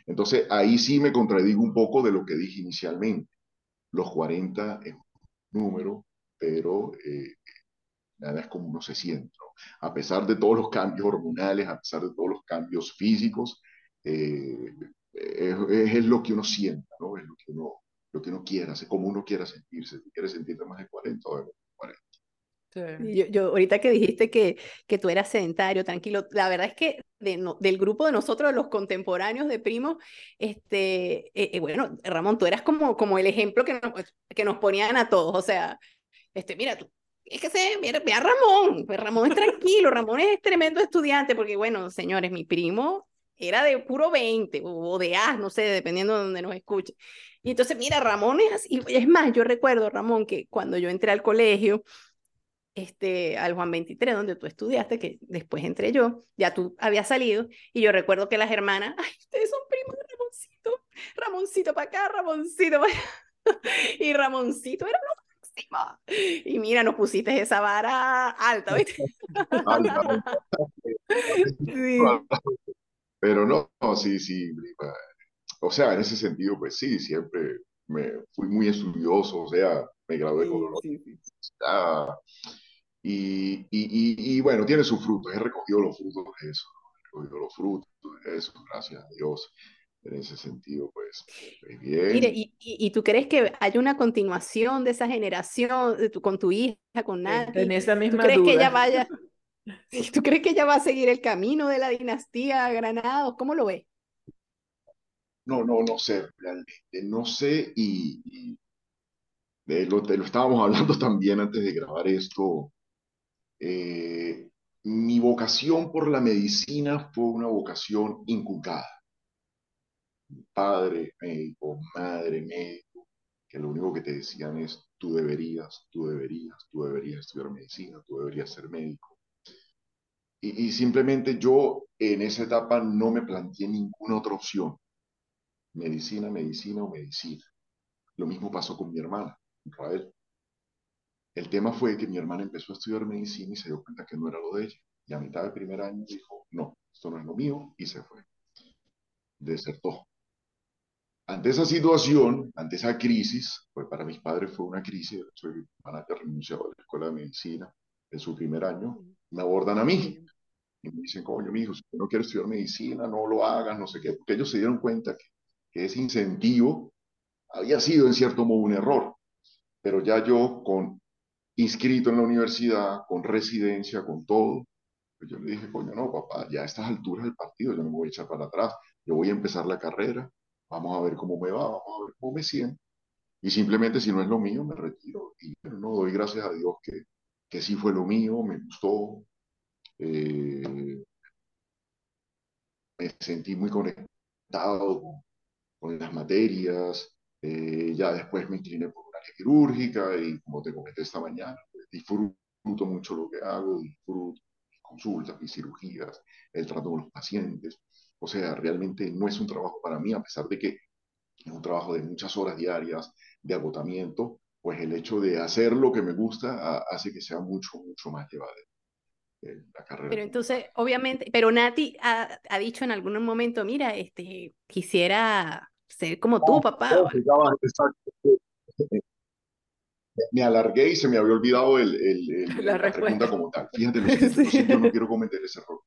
C: Entonces ahí sí me contradigo un poco de lo que dije inicialmente. Los 40 es un número, pero eh, nada es como uno se siente. ¿no? A pesar de todos los cambios hormonales, a pesar de todos los cambios físicos, eh, es, lo que uno sienta, ¿no? Es lo que uno, lo que uno quiera, como uno quiera sentirse. Si quiere sentirte más de 40 o de 40.
A: Yo, yo, ahorita que dijiste que, que tú eras sedentario, tranquilo, la verdad es que de, del grupo de nosotros, los contemporáneos de Primo, este, eh, eh, bueno, Ramón, tú eras como, como el ejemplo que nos, que nos ponían a todos, o sea, este, mira, tú, es que se, mira, a Ramón, pues Ramón es tranquilo, Ramón es tremendo estudiante, porque bueno, señores, mi primo era de puro 20 o de A, no sé, dependiendo de donde nos escuche. Y entonces, mira, Ramón es así. Es más, yo recuerdo, Ramón, que cuando yo entré al colegio, este, al Juan 23, donde tú estudiaste, que después entré yo, ya tú habías salido, y yo recuerdo que las hermanas, ay, ustedes son primos de Ramoncito, Ramoncito para acá, Ramoncito para allá. Y Ramoncito era lo máximo. Y mira, nos pusiste esa vara alta, ¿viste?
C: sí. Pero no, sí, sí, o sea, en ese sentido, pues sí, siempre me fui muy estudioso, o sea, me gradué con y, y, y, bueno, tiene sus frutos, he recogido los frutos de eso, he recogido los frutos eso, gracias a Dios. En ese sentido, pues, pues bien.
A: Mire, ¿y, y, tú crees que hay una continuación de esa generación de tu, con tu hija, con Nati?
B: En esa misma
A: ¿Tú crees
B: duda.
A: que ella vaya? ¿Tú crees que ella va a seguir el camino de la dinastía Granados? ¿Cómo lo ves?
C: No, no, no sé, realmente, no sé y, y de lo, estábamos hablando también antes de grabar esto. Eh, mi vocación por la medicina fue una vocación inculcada. Padre médico, madre médico, que lo único que te decían es tú deberías, tú deberías, tú deberías estudiar medicina, tú deberías ser médico. Y simplemente yo en esa etapa no me planteé ninguna otra opción. Medicina, medicina o medicina. Lo mismo pasó con mi hermana, Rafael. El tema fue que mi hermana empezó a estudiar medicina y se dio cuenta que no era lo de ella. Y a mitad del primer año dijo, no, esto no es lo mío, y se fue. Desertó. Ante esa situación, ante esa crisis, pues para mis padres fue una crisis, hecho de que mi hermana haya renunciado a la escuela de medicina en su primer año, me abordan a mí. Y me dicen, coño, mi hijo, si no quiere estudiar medicina, no lo hagas, no sé qué, porque ellos se dieron cuenta que, que ese incentivo había sido en cierto modo un error. Pero ya yo, con inscrito en la universidad, con residencia, con todo, pues yo le dije, coño, no, papá, ya a estas alturas del partido, yo me voy a echar para atrás, yo voy a empezar la carrera, vamos a ver cómo me va, vamos a ver cómo me siento. Y simplemente si no es lo mío, me retiro. Y bueno, no doy gracias a Dios que, que sí fue lo mío, me gustó, eh, me sentí muy conectado con, las materias, eh, ya después me incliné por una área quirúrgica y como te comenté esta mañana, pues, disfruto mucho lo que hago, disfruto mis consultas, mis cirugías, el trato con los pacientes. O sea, realmente no es un trabajo para mí, a pesar de que es un trabajo de muchas horas diarias, de agotamiento, pues el hecho de hacer lo que me gusta a, hace que sea mucho, mucho más llevadero. Eh, La carrera.
A: Pero entonces, obviamente, pero Nati ha, ha dicho en algún momento, mira, este, quisiera ser como tú, papá.
C: No, exacto. Me alargué y se me había olvidado el, el- el-
A: La
C: la, pregunta como tal. Fíjate,
A: Sí.
C: siento, no quiero cometer ese error.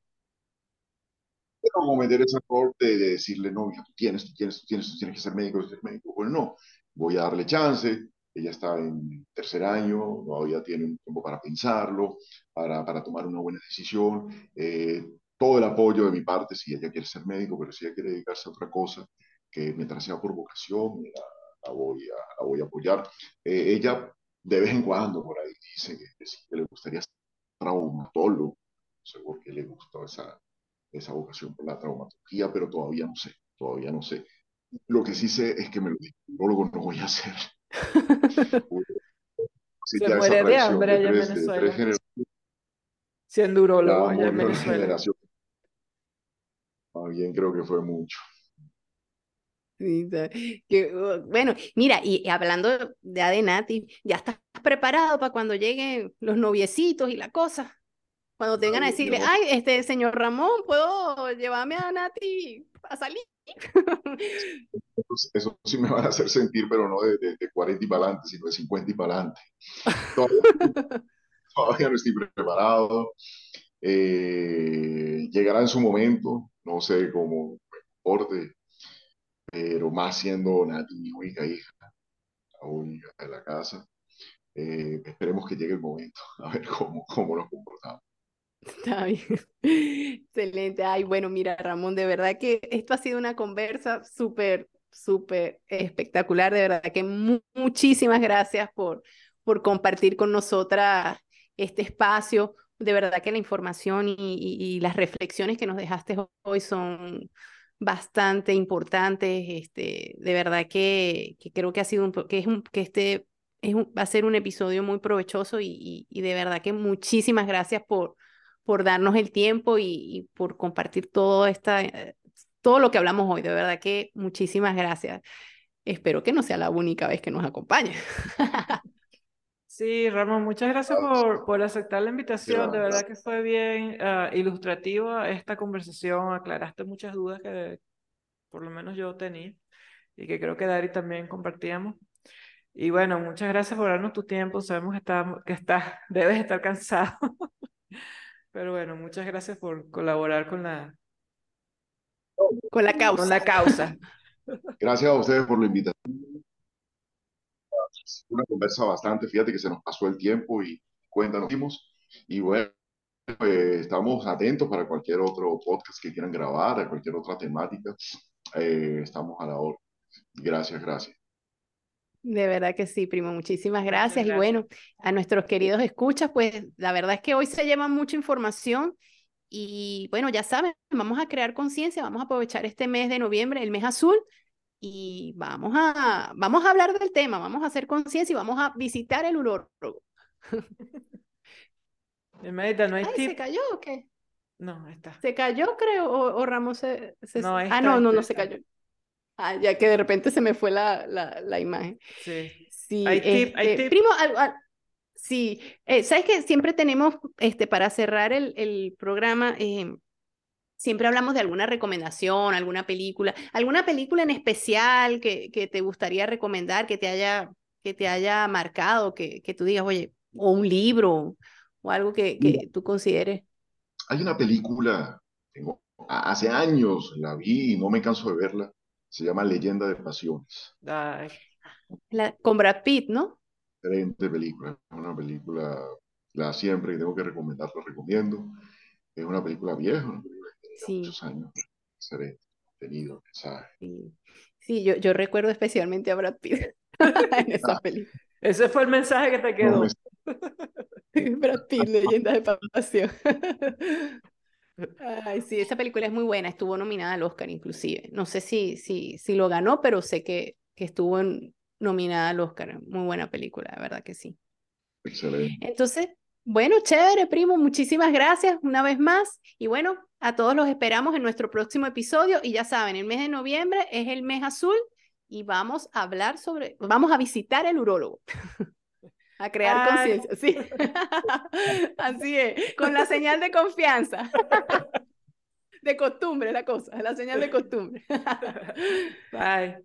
C: Quiero cometer ese error de, de decirle, no, tú tienes, tú tienes, tú tienes, tú tienes que ser médico, ser médico. Bueno, no, voy a darle chance. Ella está en tercer año, todavía tiene un tiempo para pensarlo, para, para tomar una buena decisión. Eh, todo el apoyo de mi parte si ella quiere ser médico, pero si ella quiere dedicarse a otra cosa, que mientras sea por vocación, la, la voy, a, la voy a apoyar. Eh, ella de vez en cuando por ahí dice que, que le gustaría ser traumatólogo, no sé por qué le gustó esa, esa vocación por la traumatología, pero todavía no sé, todavía no sé. Lo que sí sé es que me lo dijo, no voy a hacer. Sí,
B: Se muere de hambre allá en
C: de
B: Venezuela. Siendo urólogo
C: ya
B: allá en Venezuela.
C: También creo que fue mucho.
A: Que, uh, bueno, mira, y hablando ya de Nati, ¿ya estás preparado para cuando lleguen los noviecitos y la cosa? Cuando te vengan a decirle, ay, este señor Ramón, ¿puedo llevarme a Nati a salir?
C: Eso, sí me van a hacer sentir, pero no de, de, de 40 y para adelante, sino de 50 y para adelante. Todavía, no estoy preparado. Eh, llegará en su momento, no sé cómo pero más siendo Nati mi única hija, la única de la casa. Eh, esperemos que llegue el momento, a ver cómo, cómo nos comportamos.
A: Está bien. Excelente. Ay, bueno, mira, Ramón, de verdad que esto ha sido una conversa súper, súper espectacular. De verdad que mu- muchísimas gracias por, por compartir con nosotras este espacio. De verdad que la información y, las reflexiones que nos dejaste hoy son bastante importantes. Este, de verdad que, que creo que ha sido un, que es un, que este va a ser un episodio muy provechoso y- y de verdad que muchísimas gracias por por darnos el tiempo y, y por compartir todo, esta, eh, todo lo que hablamos hoy. De verdad que muchísimas gracias. Espero que no sea la única vez que nos acompañe.
B: Sí, Ramón, muchas gracias por, por aceptar la invitación. De verdad que fue bien ah, ilustrativa esta conversación. Aclaraste muchas dudas que por lo menos yo tenía y que creo que Dari también compartíamos. Y bueno, muchas gracias por darnos tu tiempo. Sabemos que, está, que estás, debes estar cansado. Pero bueno, muchas gracias por colaborar con la,
A: Con la causa.
B: Con la causa.
C: Gracias a ustedes por la invitación. Una conversa bastante, fíjate que se nos pasó el tiempo y cuéntanos. Y bueno, pues, estamos atentos para cualquier otro podcast que quieran grabar, a cualquier otra temática. Eh, estamos a la hora. Gracias, gracias.
A: De verdad que sí, primo. Muchísimas gracias. Y bueno, a nuestros queridos escuchas, pues la verdad es que hoy se lleva mucha información y bueno, ya saben, vamos a crear conciencia, vamos a aprovechar este mes de noviembre, el mes azul, y vamos a, vamos a hablar del tema, vamos a hacer conciencia y vamos a visitar el urólogo.
B: Medita, ¿no hay
A: Ay, ¿se cayó o qué?
B: No, está.
A: ¿Se cayó, creo? ¿O, o Ramos se, se...
B: No,
A: Ah, no, no, no se cayó. Ah, ya que de repente se me fue la, la, la imagen.
B: Sí.
A: Sí,
B: tip,
A: este,
B: tip.
A: primo, al- al- sí, eh, sabes que siempre tenemos, este, para cerrar el, el programa, eh, siempre hablamos de alguna recomendación, alguna película, alguna película en especial que, que te gustaría recomendar, que te haya, que te haya marcado, que, que tú digas, oye, o un libro, o algo que, que
C: Mira.
A: tú consideres.
C: Hay una película, tengo, hace años la vi y no me canso de verla. Se llama Leyenda de Pasiones.
B: Ay,
A: La- con Brad Pitt, ¿no?
C: Excelente película. Es una película, la siempre que tengo que recomendar, la recomiendo. Es una película vieja, una película que tiene
A: Sí.
C: muchos años. Excelente. Contenido, mensaje.
A: Sí, sí yo, yo recuerdo especialmente a Brad Pitt en esa película.
B: ese fue el mensaje que te
C: No,
B: quedó.
C: es-
A: Brad Pitt, leyenda de pasión. Ay, sí, esa película es muy buena, estuvo nominada al Oscar inclusive. No sé si, si, si lo ganó, pero sé que, que estuvo en- nominada al Oscar. Muy buena película, de verdad que sí.
C: excelente.
A: Entonces, bueno, chévere, primo, muchísimas gracias una vez más. Y bueno, a todos los esperamos en nuestro próximo episodio. Y ya saben, el mes de noviembre es el mes azul y vamos a hablar sobre, vamos a visitar el urólogo. A crear
B: Ay.
A: conciencia, sí. Así es, con la señal de confianza. De costumbre la cosa, la señal de costumbre.
B: Bye.